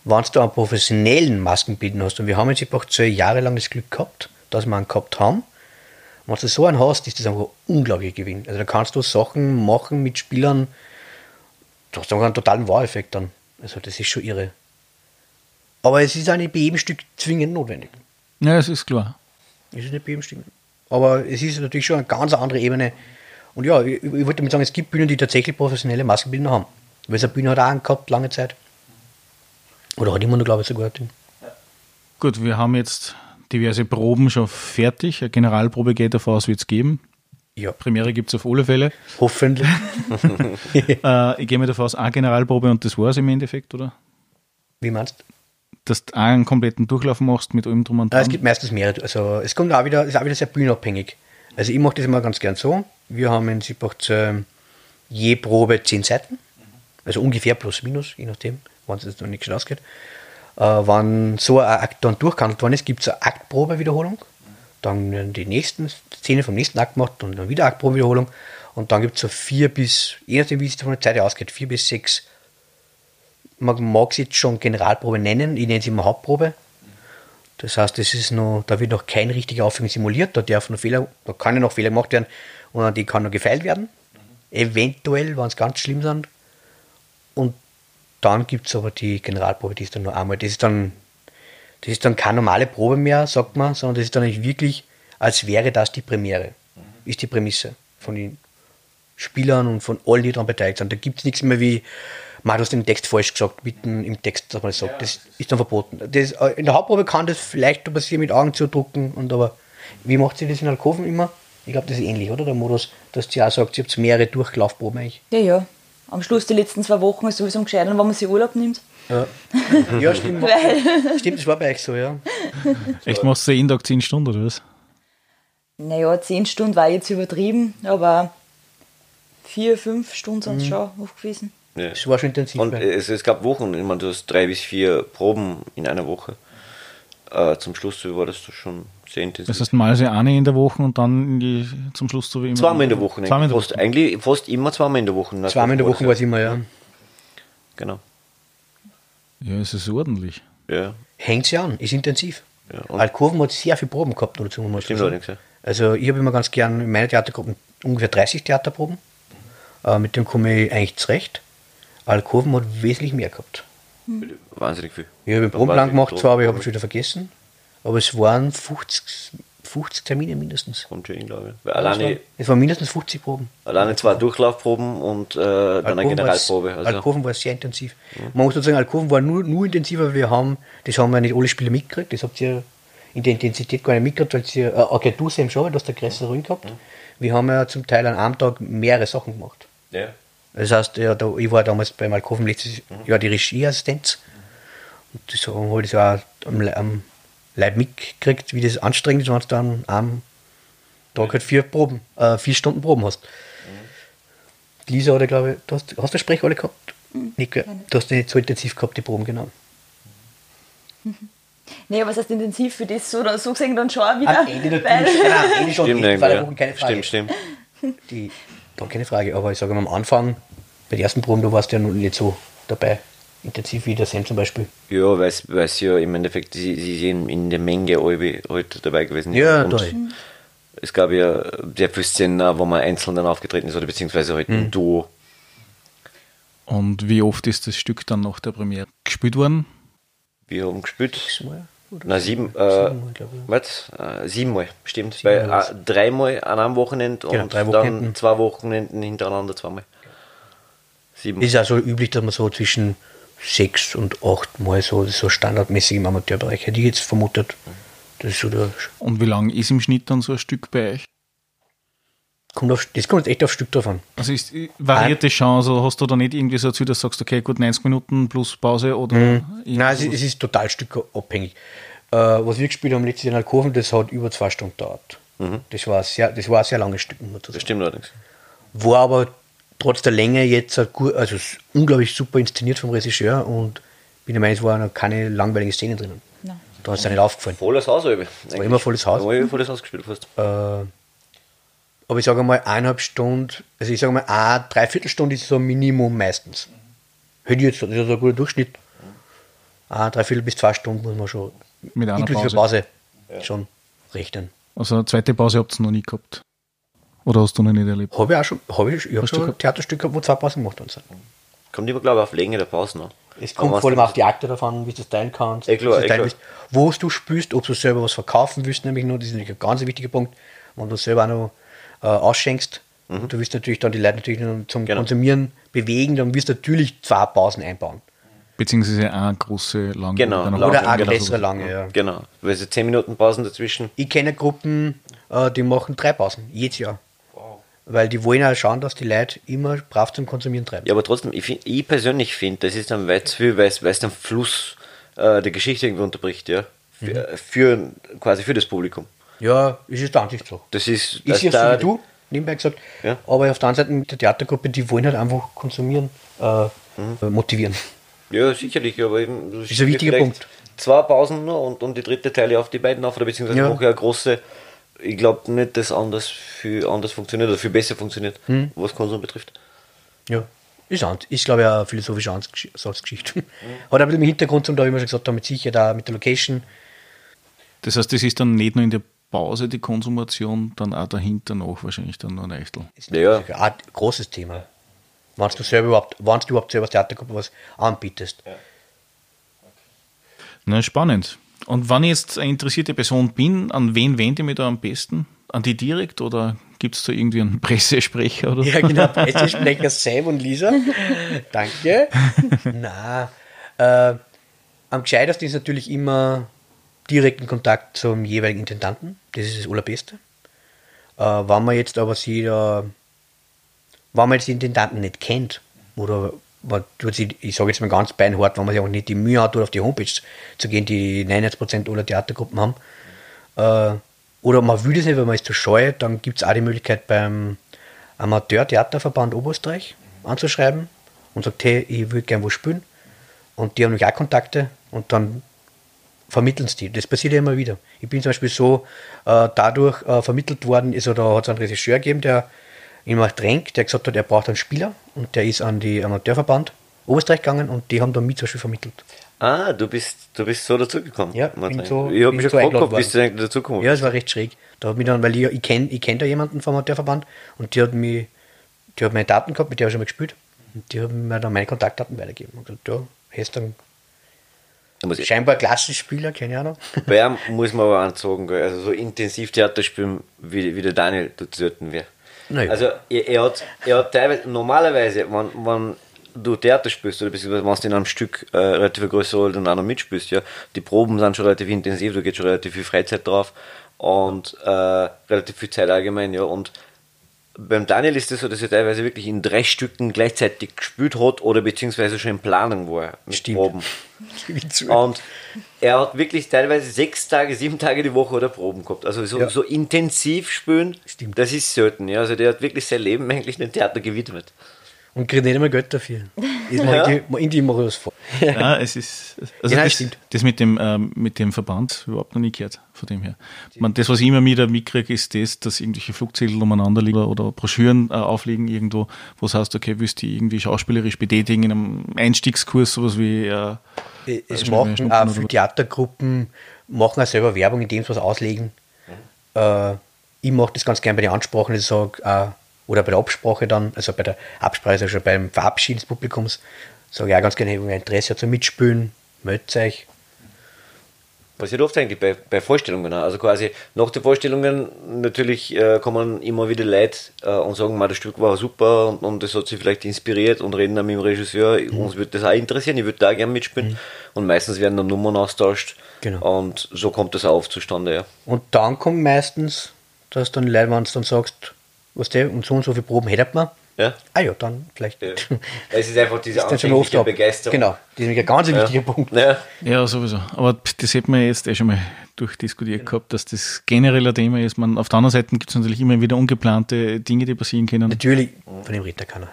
Wenn du einen professionellen Maskenbildner hast, und wir haben jetzt einfach zwei Jahre lang das Glück gehabt, dass wir einen gehabt haben, wenn du so einen hast, ist das einfach ein unglaublicher Gewinn. Also da kannst du Sachen machen mit Spielern, du hast einen totalen Wow-Effekt dann. Also das ist schon irre. Aber es ist auch nicht bei jedem Stück zwingend notwendig. Ja, es ist klar. Es ist nicht bei jedem Stück. Aber es ist natürlich schon eine ganz andere Ebene. Und ja, ich, ich wollte damit sagen, es gibt Bühnen, die tatsächlich professionelle Maskenbildner haben. Weil so eine Bühne hat auch einen gehabt, lange Zeit. Oder hat immer noch, glaube ich, sogar. den. Gut, wir haben jetzt diverse Proben schon fertig. Eine Generalprobe geht davon aus, wird es geben. Ja, Premiere gibt es auf alle Fälle. hoffentlich. Äh, ich gehe mir davon aus, eine Generalprobe und das war es im Endeffekt, oder? Wie meinst du? Dass du einen kompletten Durchlauf machst mit allem drum und Ja, dran. es gibt meistens mehrere. Also es kommt auch wieder, ist auch wieder sehr bühnenabhängig. Also ich mache das immer ganz gern so. Wir haben in Siebach äh, je Probe zehn Seiten. Also ungefähr plus minus, je nachdem, wann es jetzt noch nicht schon ausgeht. Äh, wenn so ein Akt dann durchgehandelt worden ist, gibt es eine Aktprobewiederholung. Dann werden die nächsten Szene vom nächsten Akt gemacht und dann wieder Aktprobewiederholung. Und dann gibt es so vier bis, je nachdem wie es von der Zeit ausgeht, vier bis sechs. Man mag es jetzt schon Generalprobe nennen, ich nenne es immer Hauptprobe. Das heißt, das ist noch, da wird noch kein richtiger Aufführung simuliert, da darf noch Fehler, da kann ja noch Fehler gemacht werden und die kann noch gefeilt werden. Eventuell, wenn es ganz schlimm sind. Und dann gibt es aber die Generalprobe, die ist dann nur einmal. Das ist dann, das ist dann keine normale Probe mehr, sagt man, sondern das ist dann eigentlich wirklich, als wäre das die Premiere. Ist die Prämisse von den Spielern und von allen, die daran beteiligt sind. Da gibt es nichts mehr wie, man, du hast den Text falsch gesagt, mitten im Text, dass man das sagt. Das ist dann verboten. Das, äh, in der Hauptprobe kann das vielleicht passieren mit Augen zudrucken, und aber wie macht sie das in Alkoven immer? Ich glaube, das ist ähnlich, oder? Der Modus, dass sie auch sagt, sie habt mehrere Durchlaufproben eigentlich. Ja, ja. Am Schluss die letzten zwei Wochen ist sowieso am gescheitern, wenn man sich Urlaub nimmt. Ja, ja stimmt. Weil, stimmt, das war bei euch so, ja. Echt, machst du jeden Tag 10 Stunden oder was? naja, zehn Stunden war jetzt übertrieben, aber vier, fünf Stunden sind es schon oft gewesen. Ja. Das war schon intensiv. Und es, es gab Wochen, ich meine, du hast drei bis vier Proben in einer Woche. Äh, zum Schluss war das schon sehr intensiv. Das heißt, mal so eine in der Woche und dann in die, zum Schluss so wie immer. zweimal in der Woche. Zweimal in der fast. Eigentlich fast immer zweimal in der Woche. Zweimal in der Woche war es immer, ja. Genau. Ja, es ist ordentlich. Ja. Hängt sie an, ist intensiv. Ja, und- Alkoven hat sehr viele Proben gehabt, oder dazu muss Stimmt sagen. ja. Also ich habe immer ganz gern in meiner Theatergruppe ungefähr 30 Theaterproben. Äh, mit dem komme ich eigentlich zurecht. Alkoven hat wesentlich mehr gehabt. Wahnsinnig viel. Ich habe einen Probenplan gemacht, zwar, aber ich habe es wieder vergessen. Aber es waren 50, 50 Termine mindestens. Kommt schon hin, glaube ich. Alleine, Es waren mindestens 50 Proben. alleine zwei Durchlaufproben und äh, dann eine Alkoven Generalprobe. war- Also, Alkoven war sehr intensiv. Man muss sagen, Alkoven war nur, nur intensiver, weil wir haben, das haben wir nicht alle Spiele mitgekriegt, das habt ihr in der Intensität gar nicht mitgekriegt, weil ihr, äh, okay, du Sam schon, du hast der größere Ruin gehabt. Wir haben ja zum Teil an einem Tag mehrere Sachen gemacht. ja. Das heißt, ja, da, ich war damals beim Alkoven letztes Jahr die Regieassistenz. Und das habe ich das auch am, am Leib mitgekriegt, wie das anstrengend ist, wenn du dann am Tag halt vier Proben, äh, vier Stunden Proben hast. Lisa oder glaube ich, du hast, hast du Sprechrolle gehabt? Nico, du hast die nicht so intensiv gehabt, die Proben, genau. Nee, was heißt intensiv für das? So, so gesehen dann schon wieder. Am Ende natürlich, nein, am Ende schon, Stimmt, die zwei ja. Wochen keine Frage. Stimmt, stimmt. Die, gar keine Frage, aber ich sage mal am Anfang, bei den ersten Proben, du warst ja noch nicht so dabei, intensiv wie der Sam zum Beispiel. Ja, weil es ja im Endeffekt, sie, sie sind in der Menge alle heute dabei gewesen. Ja, und da. Es gab ja sehr viele Szenen, wo man einzeln dann aufgetreten ist oder beziehungsweise halt Mhm. ein Duo. Und wie oft ist das Stück dann nach der Premiere gespielt worden? Wir haben gespielt. Na, sieben, äh, Siebenmal, was? Äh, siebenmal, stimmt. Siebenmal Weil, äh, dreimal an einem Wochenende Genau, und drei dann zwei Wochenenden hintereinander zweimal. Sieben. Ist auch so üblich, dass man so zwischen sechs und acht Mal so, so standardmäßig im Amateurbereich hätte ich jetzt vermutet. Das ist so der, Und wie lang ist im Schnitt dann so ein Stück bei euch? kommt auf, das kommt jetzt echt aufs Stück drauf an. Also ist, variiert das schon? Also hast du da nicht irgendwie so ein Ziel, dass du sagst, okay, gut, 90 Minuten plus Pause oder irgendwie Nein, es, es ist total stückabhängig. Äh, was wir gespielt haben letztes Jahr in Alkoven, das hat über zwei Stunden gedauert. Das, war sehr, das war ein sehr langes Stück, Das stimmt allerdings. War aber trotz der Länge jetzt gut, also es unglaublich super inszeniert vom Regisseur und bin der Meinung, es waren noch keine langweiligen Szenen drinnen. Nein. Da hat es nicht aufgefallen. Volles Haus, Albe. war immer volles Haus. War immer volles Haus gespielt fast. Äh, aber ich sage mal, eineinhalb Stunden, also ich sage mal, eine Dreiviertelstunde ist so ein Minimum meistens. Hätte ich jetzt, das ist ein guter Durchschnitt. Eine Dreiviertel bis zwei Stunden muss man schon, Mit einer inklusive Pause. Pause, schon rechnen. Also eine zweite Pause habt ihr noch nie gehabt. Oder hast du noch nicht erlebt? Habe ich auch schon, habe ich, ich habe schon gehabt? Theaterstücke gehabt, wo zwei Pausen gemacht worden sind. Kommt immer, glaube ich, auf Länge der Pause noch. Es kommt was vor allem auf die Akte davon, wie du das teilen kannst, Eh klar, willst, wo du spielst, ob du selber was verkaufen willst, nämlich nur, das ist natürlich ein ganz wichtiger Punkt, wenn du selber auch noch äh, ausschenkst. Und du willst natürlich dann die Leute natürlich zum Mhm. Genau. Konsumieren bewegen, dann wirst du natürlich zwei Pausen einbauen. Beziehungsweise eine große, lange. Genau, lang- Oder eine genau größere so. lange, ja. Genau. Weil so 10 Minuten Pausen dazwischen. Ich kenne Gruppen, äh, die machen drei Pausen, jedes Jahr. Weil die wollen auch schauen, dass die Leute immer brav zum Konsumieren treiben. Ja, aber trotzdem, ich, find, ich persönlich finde, das ist dann weit zu viel, weil es den Fluss äh, der Geschichte irgendwie unterbricht, ja. Für, Mhm. für quasi für das Publikum. Ja, ist es der Ansicht so. Das ist. Ich das es so wie du, nebenbei gesagt. Ja. Aber auf der anderen Seite mit der Theatergruppe, die wollen halt einfach konsumieren, äh, Mhm. motivieren. Ja, sicherlich, aber eben. das Ist ein wichtiger Punkt. Zwei Pausen nur und, und die dritte teile auf die beiden auf, oder beziehungsweise Ja. eine große. Ich glaube nicht, dass anders viel anders funktioniert oder viel besser funktioniert, Hm. was Konsum betrifft. Ja, ist, ist glaube ich, eine philosophische Ansatzgesch- Ansatzgeschichte. Mhm. Hat ein bisschen im Hintergrund, zum da, wie wir schon gesagt haben, mit Sicherheit auch mit der Location. Das heißt, das ist dann nicht nur in der Pause die Konsumation, dann auch dahinter noch wahrscheinlich dann noch ein Echtel. Ist Ja, ja. ein großes Thema. Wenn du selber überhaupt, wenn du überhaupt selber als Theatergruppe was anbietest. Na, spannend. Und wenn ich jetzt eine interessierte Person bin, an wen wende ich mich da am besten? An die direkt oder gibt es da irgendwie einen Pressesprecher oder Ja, genau. Pressesprecher Sam und Lisa. Danke. Na, äh, am gescheitesten ist natürlich immer direkten Kontakt zum jeweiligen Intendanten. Das ist das Allerbeste. Äh, wenn man jetzt aber sie da, wenn man jetzt den Intendanten nicht kennt, oder man tut sich, ich sage jetzt mal ganz beinhart, wenn man sich auch nicht die Mühe hat, auf die Homepage zu gehen, die 99% aller Theatergruppen haben, äh, oder man will das nicht, weil man ist zu scheu, dann gibt es auch die Möglichkeit beim Amateur-Theaterverband Oberösterreich anzuschreiben und sagt, hey, ich würde gerne wo spielen. Und die haben nämlich auch Kontakte und dann vermitteln sie die. Das passiert ja immer wieder. Ich bin zum Beispiel so äh, dadurch äh, vermittelt worden, ist, oder hat es einen Regisseur gegeben, der mal drängt, der gesagt hat, er braucht einen Spieler und der ist an die Amateurverband Oberösterreich gegangen und die haben dann mich zum Beispiel vermittelt. Ah, du bist, du bist so dazugekommen. Ja, bin so- ich habe mich schon gefragt, bist du eigentlich dazugekommen? Ja, es war recht schräg. Da hat mich dann, weil ich, ich kenne ich kenn da jemanden vom Amateurverband und die hat mich, die hat meine Daten gehabt, mit der habe ich schon mal gespielt. Und die haben mir dann meine Kontaktdaten weitergegeben. Und gesagt, ja, hast dann scheinbar Klassenspieler, keine Ahnung. bei ihm muss man aber gell, also so intensiv Theater spielen, wie, wie der Daniel dort selten wäre. Naja. Also er, er, hat, er hat teilweise, normalerweise, wenn, wenn du Theater spielst oder beziehungsweise wenn du in einem Stück äh, relativ größer Rolle dann auch mitspielst, ja, die Proben sind schon relativ intensiv, da geht schon relativ viel Freizeit drauf und äh, relativ viel Zeit allgemein, ja, und beim Daniel ist es so, dass er teilweise wirklich in drei Stücken gleichzeitig gespielt hat oder beziehungsweise schon in Planung war mit Stimmt. Proben. Und er hat wirklich teilweise sechs Tage, sieben Tage die Woche oder Proben gehabt. Also so, Ja. so intensiv spielen, Stimmt. das ist selten. Ja. Also der hat wirklich sein Leben eigentlich dem Theater gewidmet. Und kriegt nicht einmal Geld dafür. Ja. irgendwie, mache ich was vor. Ja, es ist. Also Ja, das, stimmt. das mit dem, ähm, mit dem Verband überhaupt noch nie gehört, von dem her. Man, das, was ich immer wieder mitkriege, ist das, dass irgendwelche Flugzettel umeinander liegen oder, Broschüren äh, aufliegen irgendwo, wo es heißt, okay, willst du die irgendwie schauspielerisch betätigen in einem Einstiegskurs, sowas wie. Äh, Es Beispiel machen auch viele. Theatergruppen, machen auch selber Werbung, indem sie was auslegen. Äh, ich mache das ganz gerne bei den Ansprachen, ich sage, äh, oder bei der Absprache dann, also bei der Absprache, also schon beim Verabschieden des Publikums, sage ich auch ganz gerne, wenn ihr Interesse habt zum Mitspielen, meldet euch. Passiert oft eigentlich bei, bei Vorstellungen. Also quasi nach den Vorstellungen natürlich äh, kommen immer wieder Leute äh, und sagen, "Ma, das Stück war super und, und das hat sie vielleicht inspiriert und reden dann mit dem Regisseur, uns würde das auch interessieren, ich würde da gerne mitspielen. Und meistens werden dann Nummern austauscht Genau. und so kommt das auch zustande. Ja. Und dann kommt meistens, dass dann Leute, wenn du dann sagst, was der und so und so viele Proben hättet man, Ja? ah ja, dann vielleicht. Ja. Es ist einfach diese anfängliche. Begeisterung. Genau, das ist ein ganz wichtiger Punkt. Ja. Ja, sowieso. Aber das hätten wir jetzt eh schon mal durchdiskutiert gehabt, dass das generell ein Thema ist. Man, auf der anderen Seite gibt es natürlich immer wieder ungeplante Dinge, die passieren können. Natürlich, von dem redet da keiner.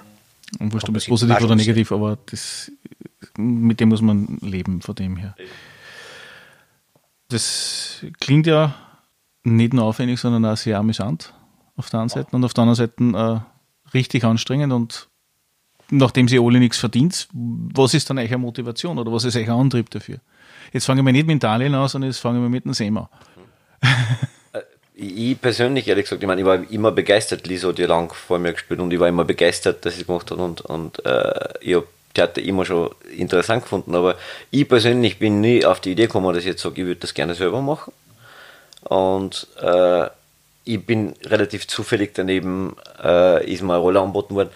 Und wurscht, ob es positiv oder negativ, aber das, mit dem muss man leben, von dem her. Das klingt ja nicht nur aufwendig, sondern auch sehr amüsant auf der einen Seite und auf der anderen Seite äh, richtig anstrengend und nachdem sie alle nichts verdient, was ist dann eure Motivation oder was ist euer Antrieb dafür? Jetzt fangen wir nicht mit Daniel an, sondern jetzt fangen wir mit dem Sema. Ich persönlich, ehrlich gesagt, ich meine, ich war immer begeistert, Lisa hat ja lang vor mir gespielt und ich war immer begeistert, dass sie es gemacht hat und, und äh, ich habe Theater immer schon interessant gefunden, aber ich persönlich bin nie auf die Idee gekommen, dass ich jetzt sage, ich würde das gerne selber machen. Und äh, ich bin relativ zufällig daneben, äh, ist mir eine Rolle angeboten worden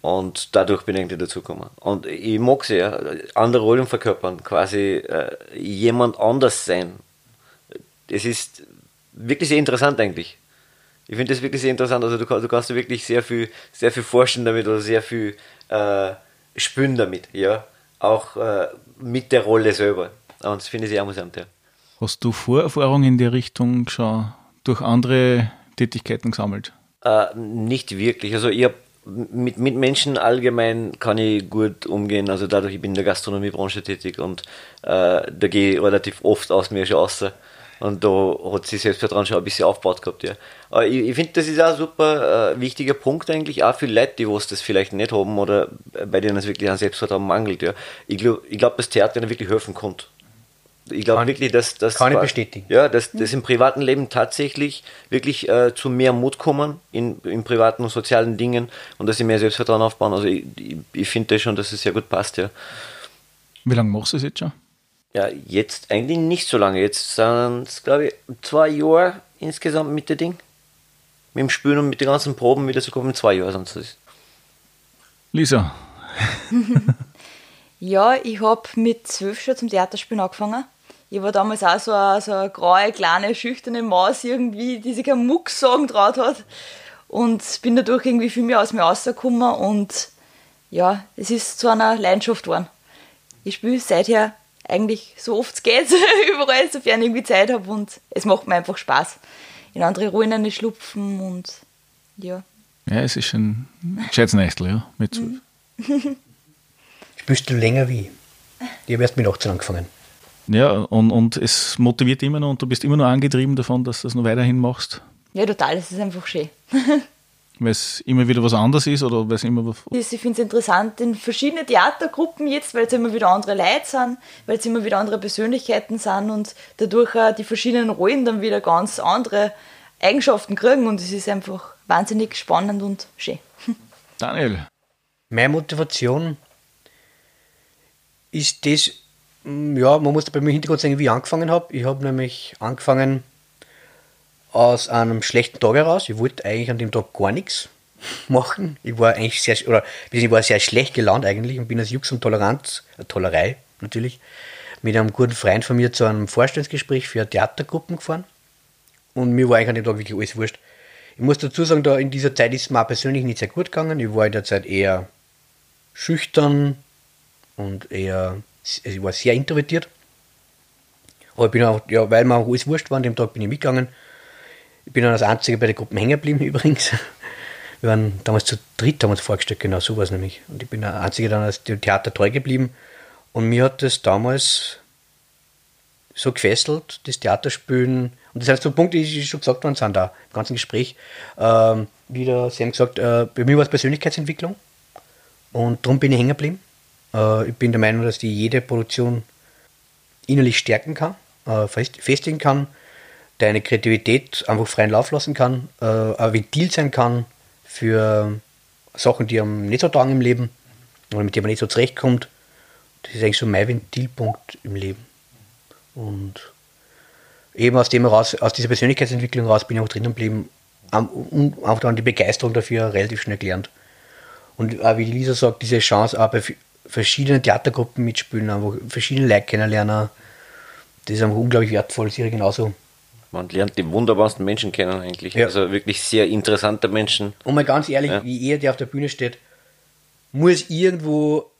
und dadurch bin ich irgendwie dazugekommen. Und ich mag es ja, andere Rollen verkörpern, quasi äh, jemand anders sein. Es ist wirklich sehr interessant eigentlich. Ich finde das wirklich sehr interessant. Also du, du kannst wirklich sehr viel, sehr viel forschen damit oder sehr viel äh, spüren damit, ja. Auch äh, mit der Rolle selber. Und das finde ich sehr amüsant, ja. Hast du Vorerfahrung in die Richtung schon durch andere Tätigkeiten gesammelt? Äh, nicht wirklich. Also ich hab mit, mit Menschen allgemein kann ich gut umgehen. Also dadurch, ich bin in der Gastronomiebranche tätig und äh, da gehe ich relativ oft aus mir schon raus. Und da hat sich Selbstvertrauen schon ein bisschen aufgebaut gehabt, ja. Aber ich, ich finde, das ist auch ein super äh, wichtiger Punkt eigentlich, auch für Leute, die das vielleicht nicht haben oder bei denen es wirklich an Selbstvertrauen mangelt, ja. Ich glaube, ich glaub, dass Theater ihnen wirklich helfen kann. Ich glaube wirklich, dass das kann ich bestätigen. ja, dass das im privaten Leben tatsächlich wirklich äh, zu mehr Mut kommen in, in privaten und sozialen Dingen und dass sie mehr Selbstvertrauen aufbauen. Also ich, ich, ich finde das schon, dass es sehr gut passt, ja. Wie lange machst du es jetzt schon? Ja, jetzt eigentlich nicht so lange. Jetzt sind es, glaube ich, zwei Jahre insgesamt mit dem Ding. Mit dem Spielen und mit den ganzen Proben wieder zu kommen, zwei Jahre sonst ist. Lisa, Ja, ich habe mit zwölf schon zum Theaterspielen angefangen. Ich war damals auch so eine, so eine graue, kleine, schüchterne Maus irgendwie, die sich keinen Mucks sagen traut hat. Und bin dadurch irgendwie viel mehr aus mir rausgekommen und ja, es ist zu einer Leidenschaft geworden. Ich spiele seither eigentlich so oft es geht, überall, sofern ich irgendwie Zeit habe und es macht mir einfach Spaß. In andere Rollen schlupfen und ja. ja, es ist ein Scheidsnächtel, ja, mit zwölf. Spielst du länger wie? Ich habe erst mit 18 angefangen. Ja, und, und es motiviert immer noch und du bist immer noch angetrieben davon, dass du das noch weiterhin machst, Ja, total, es ist einfach schön. weil es immer wieder was anderes ist oder weil es immer was. Ich finde es interessant in verschiedene Theatergruppen jetzt, weil es immer wieder andere Leute sind, weil es immer wieder andere Persönlichkeiten sind und dadurch auch die verschiedenen Rollen dann wieder ganz andere Eigenschaften kriegen und es ist einfach wahnsinnig spannend und schön. Daniel, Meine Motivation ist das, ja, man muss bei mir im Hintergrund sagen, wie ich angefangen habe. Ich habe nämlich angefangen aus einem schlechten Tag heraus. Ich wollte eigentlich an dem Tag gar nichts machen. Ich war eigentlich sehr, oder ich war sehr schlecht gelaunt eigentlich und bin als Jux und Toleranz, äh, Tolerei natürlich, mit einem guten Freund von mir zu einem Vorstellungsgespräch für Theatergruppen gefahren. Und mir war eigentlich an dem Tag wirklich alles wurscht. Ich muss dazu sagen, da in dieser Zeit ist es mir auch persönlich nicht sehr gut gegangen. Ich war in der Zeit eher schüchtern und eher, ich war sehr introvertiert. Aber ich bin auch, ja, weil mir auch alles wurscht war, an dem Tag bin ich mitgegangen. Ich bin dann als Einziger bei der Gruppe hängen geblieben übrigens. Wir waren damals zu dritt, haben uns vorgestellt, genau so war es nämlich. Und ich bin der Einzige dann als Theater treu geblieben. Und mir hat das damals so gefesselt, das Theaterspielen. Und das heißt, so Punkte, die schon gesagt worden sind da im ganzen Gespräch. Ähm, wieder, Sie haben gesagt, äh, bei mir war es Persönlichkeitsentwicklung. Und darum bin ich hängen geblieben. Äh, ich bin der Meinung, dass die jede Produktion innerlich stärken kann, äh, festigen kann, deine Kreativität einfach freien Lauf lassen kann, äh, ein Ventil sein kann für Sachen, die einem nicht so tragen im Leben oder mit denen man nicht so zurechtkommt. Das ist eigentlich so mein Ventilpunkt im Leben. Und eben aus dem heraus, aus dieser Persönlichkeitsentwicklung raus bin ich auch drinnen geblieben und auch dann die Begeisterung dafür relativ schnell gelernt. Und auch wie Lisa sagt, diese Chance auch bei verschiedenen Theatergruppen mitspielen, einfach verschiedene Leute kennenlernen, das ist einfach unglaublich wertvoll, sicher genauso. Man lernt die wunderbarsten Menschen kennen eigentlich. Ja. Also wirklich sehr interessante Menschen. Und mal ganz ehrlich, ja. wie er, der auf der Bühne steht, muss irgendwo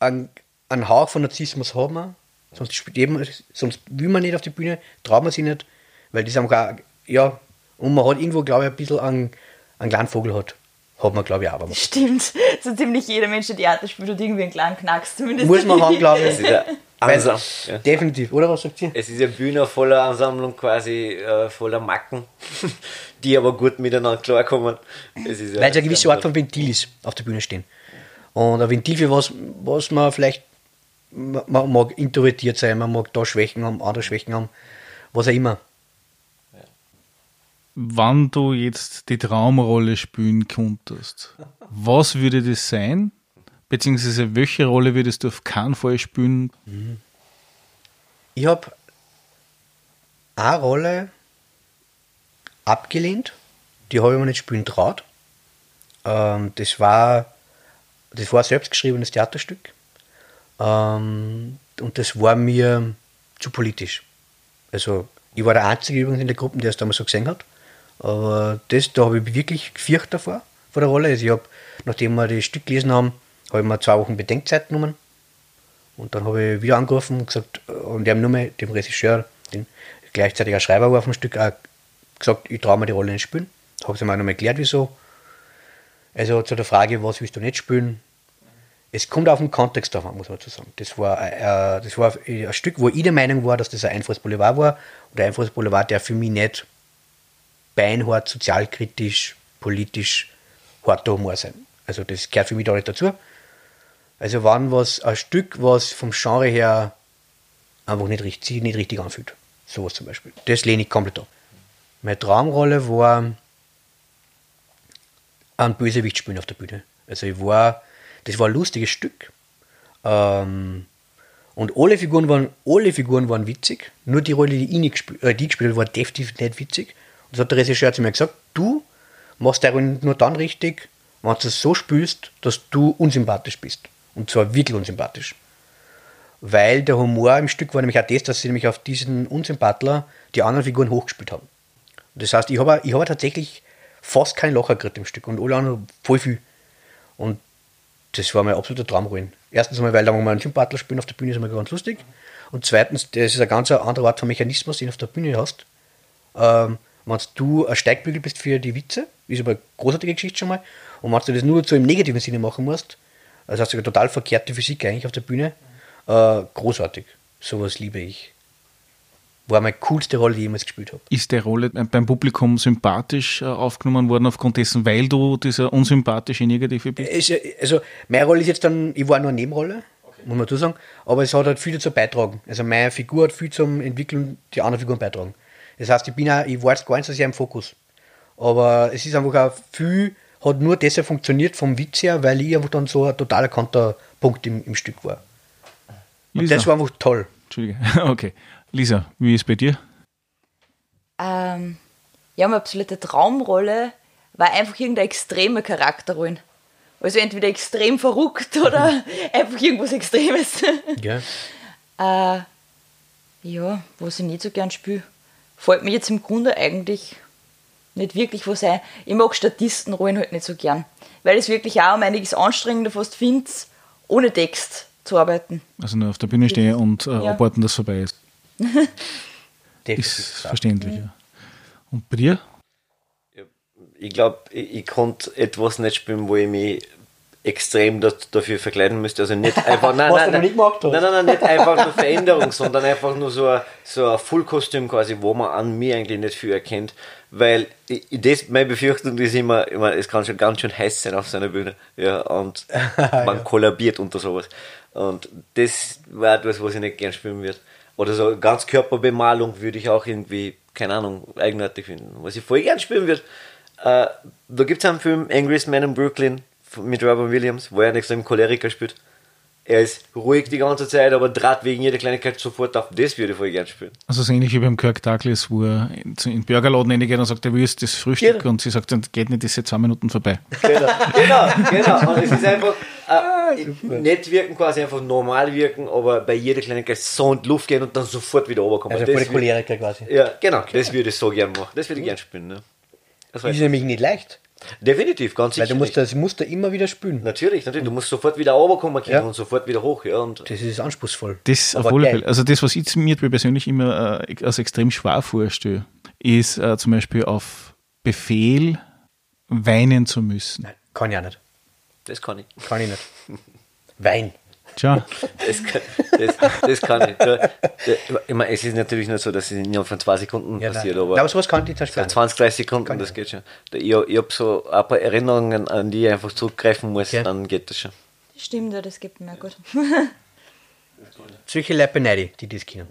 einen, einen Hauch von Narzissmus haben, sonst, eben, sonst will man nicht auf die Bühne, traut man sich nicht, weil das einfach, ja, und man hat irgendwo, glaube ich, ein bisschen einen, einen kleinen Vogel hat. Hat man, glaube ich, auch. Aber Stimmt. So ziemlich jeder Mensch, der Theater spielt, hat irgendwie einen kleinen Knacks zumindest. Muss man haben, glaube ich. Ansam, ja. Definitiv, oder was sagt ihr? Es ist eine Bühne voller Ansammlung, quasi äh, voller Macken, die aber gut miteinander klarkommen. Weil es eine gewisse Art von Ventil ist, auf der Bühne stehen. Und ein Ventil für was, was man vielleicht, man mag introvertiert sein, man mag da Schwächen haben, andere Schwächen haben, was auch immer. Wann du jetzt die Traumrolle spielen könntest, was würde das sein? Beziehungsweise welche Rolle würdest du auf keinen Fall spielen? Ich habe eine Rolle abgelehnt, die habe ich mir nicht spielen traut. Ähm, das war das war ein selbstgeschriebenes Theaterstück. Ähm, und das war mir zu politisch. Also ich war der Einzige übrigens in der Gruppe, der es damals so gesehen hat. Aber das, da habe ich wirklich gefürchtet davor, vor der Rolle. Also ich habe, nachdem wir das Stück gelesen haben, habe ich mir zwei Wochen Bedenkzeit genommen. Und dann habe ich wieder angerufen und gesagt, und die haben nur mehr dem Regisseur, den ein Schreiber war auf dem Stück, auch gesagt, ich traue mir die Rolle nicht spielen. Habe ich mir nochmal erklärt, wieso. Also zu der Frage, was willst du nicht spielen? Es kommt auf den Kontext davon, muss man dazu sagen. Das war, äh, das war ein Stück, wo ich der Meinung war, dass das ein einfaches Boulevard war. Und ein einfaches Boulevard, der für mich nicht beinhart, sozialkritisch, politisch harter Humor sein. Also das gehört für mich da nicht dazu. Also wann was ein Stück, was vom Genre her einfach nicht richtig, nicht richtig anfühlt. Sowas zum Beispiel. Das lehne ich komplett ab. Meine Traumrolle war ein Bösewicht spielen auf der Bühne. Also ich war, das war ein lustiges Stück. Ähm, und alle Figuren waren, alle Figuren waren witzig. Nur die Rolle, die ich nicht gespielt, äh, die gespielt habe, war definitiv nicht witzig. Das hat der Regisseur zu mir gesagt, du machst Rolle nur dann richtig, wenn du es so spielst, dass du unsympathisch bist. Und zwar wirklich unsympathisch. Weil der Humor im Stück war nämlich auch das, dass sie nämlich auf diesen Unsympathler die anderen Figuren hochgespielt haben. Das heißt, ich habe, ich habe tatsächlich fast kein Loch gekriegt im Stück und alle anderen voll viel. Und das war mein absoluter Traumruin. Erstens einmal, weil da mal einen Sympathler spielen auf der Bühne ist immer ganz lustig. Und zweitens, das ist ein ganz anderer Art von Mechanismus, den du auf der Bühne hast. Ähm, wenn du ein Steigbügel bist für die Witze, ist aber eine großartige Geschichte schon mal. Und wenn du das nur so im negativen Sinne machen musst, das heißt sogar total verkehrte Physik eigentlich auf der Bühne, äh, großartig. Sowas liebe ich. War meine coolste Rolle, die ich jemals gespielt habe. Ist die Rolle beim Publikum sympathisch äh, aufgenommen worden aufgrund dessen, weil du dieser unsympathische Negative bist? Also meine Rolle ist jetzt dann, ich war nur eine Nebenrolle, okay. muss man dazu sagen, aber es hat halt viel dazu beitragen. Also meine Figur hat viel zum Entwickeln die anderen Figuren beitragen. Das heißt, ich bin auch, ich war jetzt gar nicht so sehr im Fokus. Aber es ist einfach auch viel hat nur deshalb funktioniert vom Witz her, weil ich einfach dann so ein total erkannter Punkt im, im Stück war. Und Lisa. das war einfach toll. Entschuldige. Okay. Lisa, wie ist es bei dir? Ähm, ja, meine absolute Traumrolle war einfach irgendeine extreme Charakterrolle. Also entweder extrem verrückt oder einfach irgendwas Extremes. Ja. äh, ja, was ich nicht so gern spiele, fällt mir jetzt im Grunde eigentlich nicht wirklich was ein. Ich mag Statistenrollen halt nicht so gern. Weil es wirklich auch um einiges anstrengender fast finde, ohne Text zu arbeiten. Also nur auf der Bühne stehen und äh, Ja. abwarten, dass vorbei ist. Definitiv. Ist verständlich, ja. Und bei dir? Ich glaube, ich, ich konnte etwas nicht spielen, wo ich mich extrem da, dafür verkleiden müsste. Also nicht einfach, nein, nein, nein, nicht nein, nein, nein, nicht einfach nur Veränderung, sondern einfach nur so ein, so ein Full-Kostüm quasi, wo man an mir eigentlich nicht viel erkennt. Weil ich, das, meine Befürchtung ist immer, ich meine, es kann schon ganz schön heiß sein auf seiner Bühne. Ja, und man kollabiert unter sowas. Und das war etwas, was ich nicht gern spielen würde. Oder so ganz Körperbemalung würde ich auch irgendwie, keine Ahnung, eigenartig finden. Was ich voll gern spielen würde, äh, da gibt es einen Film, Angriest Man in Brooklyn, mit Robin Williams, wo er einen extrem Choleriker spielt. Er ist ruhig die ganze Zeit, aber draht wegen jeder Kleinigkeit sofort auf. Das würde ich voll gern spielen. Also so ähnlich wie beim Kirk Douglas, wo er in den Burgerladen reingeht und sagt, er will jetzt das Frühstück Genau. und sie sagt, dann geht nicht, das ist jetzt zwei Minuten vorbei. Genau, genau, genau. Und es ist einfach äh, nicht wirken, quasi einfach normal wirken, aber bei jeder Kleinigkeit so in die Luft gehen und dann sofort wieder runterkommen. Also voll Choleriker quasi. Ja, genau, das würde ich so gern machen. Das würde ich gern spielen. Ne? Das Ist nämlich nicht leicht. Definitiv, ganz Weil sicher. du musst das Muster immer wieder spülen. Natürlich, natürlich. Du musst sofort wieder runterkommen können Ja. und sofort wieder hoch. Ja, und Das ist anspruchsvoll. Das auf alle geil. Fälle. Also das, was ich mir persönlich immer äh, als extrem schwer vorstelle, ist äh, zum Beispiel auf Befehl weinen zu müssen. Nein, kann ich auch nicht. das kann ich. Kann ich nicht. Wein. Tja, Das kann, das, das kann ich. Da- da- Ich meine, es ist natürlich nicht so, dass es innerhalb von zwei Sekunden Ja, passiert, nein. aber, aber sowas kann ich zum Beispiel so 20, 30 Sekunden, das geht schon. Da- Ich, ich habe so ein paar Erinnerungen, an die ich einfach zurückgreifen muss, Okay. dann geht das schon. Das stimmt, ja, das gibt mir gut. solche Leute beneide ich, die das kennen.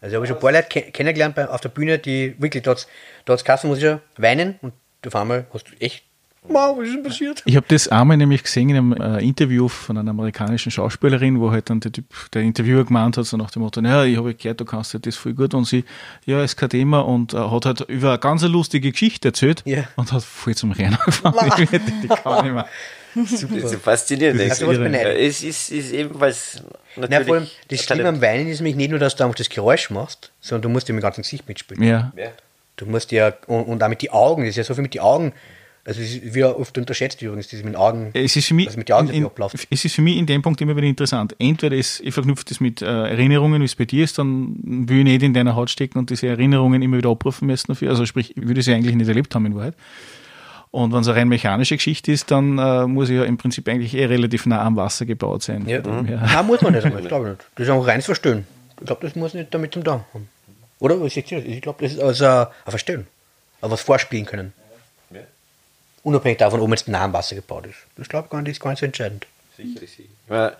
Also ich habe schon ein paar Leute ke- kennengelernt auf der Bühne, die wirklich dort, dort Kassen muss ich ja weinen und auf einmal hast du echt, wow, was ist denn passiert? ich habe das einmal nämlich gesehen in einem äh, Interview von einer amerikanischen Schauspielerin, wo halt dann der Typ, der Interviewer gemeint hat, so nach dem Motto, naja, ich habe gehört, du kannst halt das voll gut und sie, ja, ist kein Thema und äh, hat halt über eine ganz lustige Geschichte erzählt Ja. und hat voll zum Rennen angefangen. ich die kann nicht mehr. Das ist faszinierend. Das ist Also es ist, ist ebenfalls Na, natürlich. vor allem, das Schlimme am Weinen ist nämlich nicht nur, dass du einfach das Geräusch machst, sondern du musst ja mit dem ganzen Gesicht mitspielen. Ja. Ja. Du musst ja, und, und auch mit den Augen, das ist ja so viel mit den Augen, also es wieder oft unterschätzt übrigens, das mit den Augen, Es ist für mich, also mit den Augen in, abläuft. es ist für mich in dem Punkt immer wieder interessant. Entweder es, ich verknüpfe das mit äh, Erinnerungen, wie es bei dir ist, dann will ich nicht in deiner Haut stecken und diese Erinnerungen immer wieder abrufen müssen dafür. Also sprich, ich würde sie eigentlich nicht erlebt haben in Wahrheit. Und wenn es eine rein mechanische Geschichte ist, dann äh, muss ich ja im Prinzip eigentlich eh relativ nah am Wasser gebaut sein. Ja. Ja. Nein, muss man nicht, aber ich glaube nicht. Das ist einfach rein verstehen. Ich glaube, das muss nicht damit zum Tun haben. Oder? Was? Ich glaube, das ist also ein Verstehen. Aber was vorspielen können. Unabhängig davon, ob man jetzt nah am Wasser gebaut ist. Das glaube ich gar nicht, ist gar nicht so entscheidend. Sicher, sicher. Ja, äh,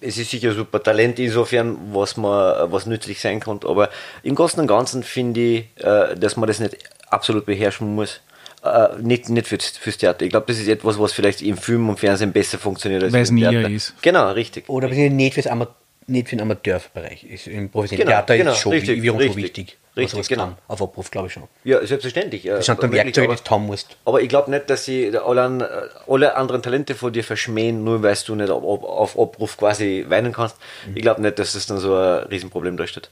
es ist sicher super Talent insofern, was man, was nützlich sein kann, aber im Großen und Ganzen finde ich, äh, dass man das nicht absolut beherrschen muss. Äh, nicht nicht fürs, fürs Theater. Ich glaube, das ist etwas, was vielleicht im Film und Fernsehen besser funktioniert als Weil es im näher Theater. ist. Genau, richtig. Oder nicht, fürs Ama nicht für den Amateurbereich. Ist Im professionellen Genau, Theater genau, ist es schon richtig, wiederum schon richtig. wichtig. Richtig, genau. kann. Auf Abruf, glaube ich schon. Ja, selbstverständlich. Das sind dann wirklich, Werkzeuge, aber- die du haben musst. Aber ich glaube nicht, dass sie alle, an- alle anderen Talente von dir verschmähen, nur weil du nicht auf, auf, auf Abruf quasi weinen kannst. Mhm. Ich glaube nicht, dass das dann so ein Riesenproblem darstellt.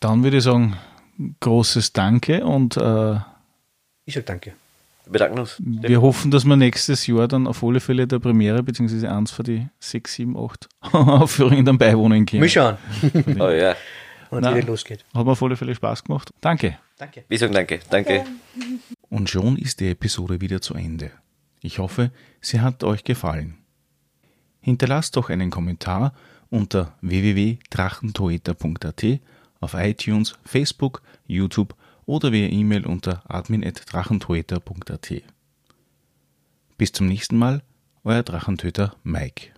Dann würde ich sagen, großes Danke und äh, Ich sage danke. Wir bedanken uns. wir hoffen, dass wir nächstes Jahr dann auf alle Fälle der Premiere, beziehungsweise eins von die 6, 7, 8 Aufführungen dann beiwohnen können. Mal schauen, Oh ja. Und Nein. wieder losgeht. Hat mir alle Fälle Spaß gemacht. Danke. Danke. Wir sagen danke. Danke. Und schon ist die Episode wieder zu Ende. Ich hoffe, sie hat euch gefallen. Hinterlasst doch einen Kommentar unter www.drachentoeter.at auf iTunes, Facebook, YouTube oder via E-Mail unter admin.drachentoeter.at. Bis zum nächsten Mal, euer Drachentöter Mike.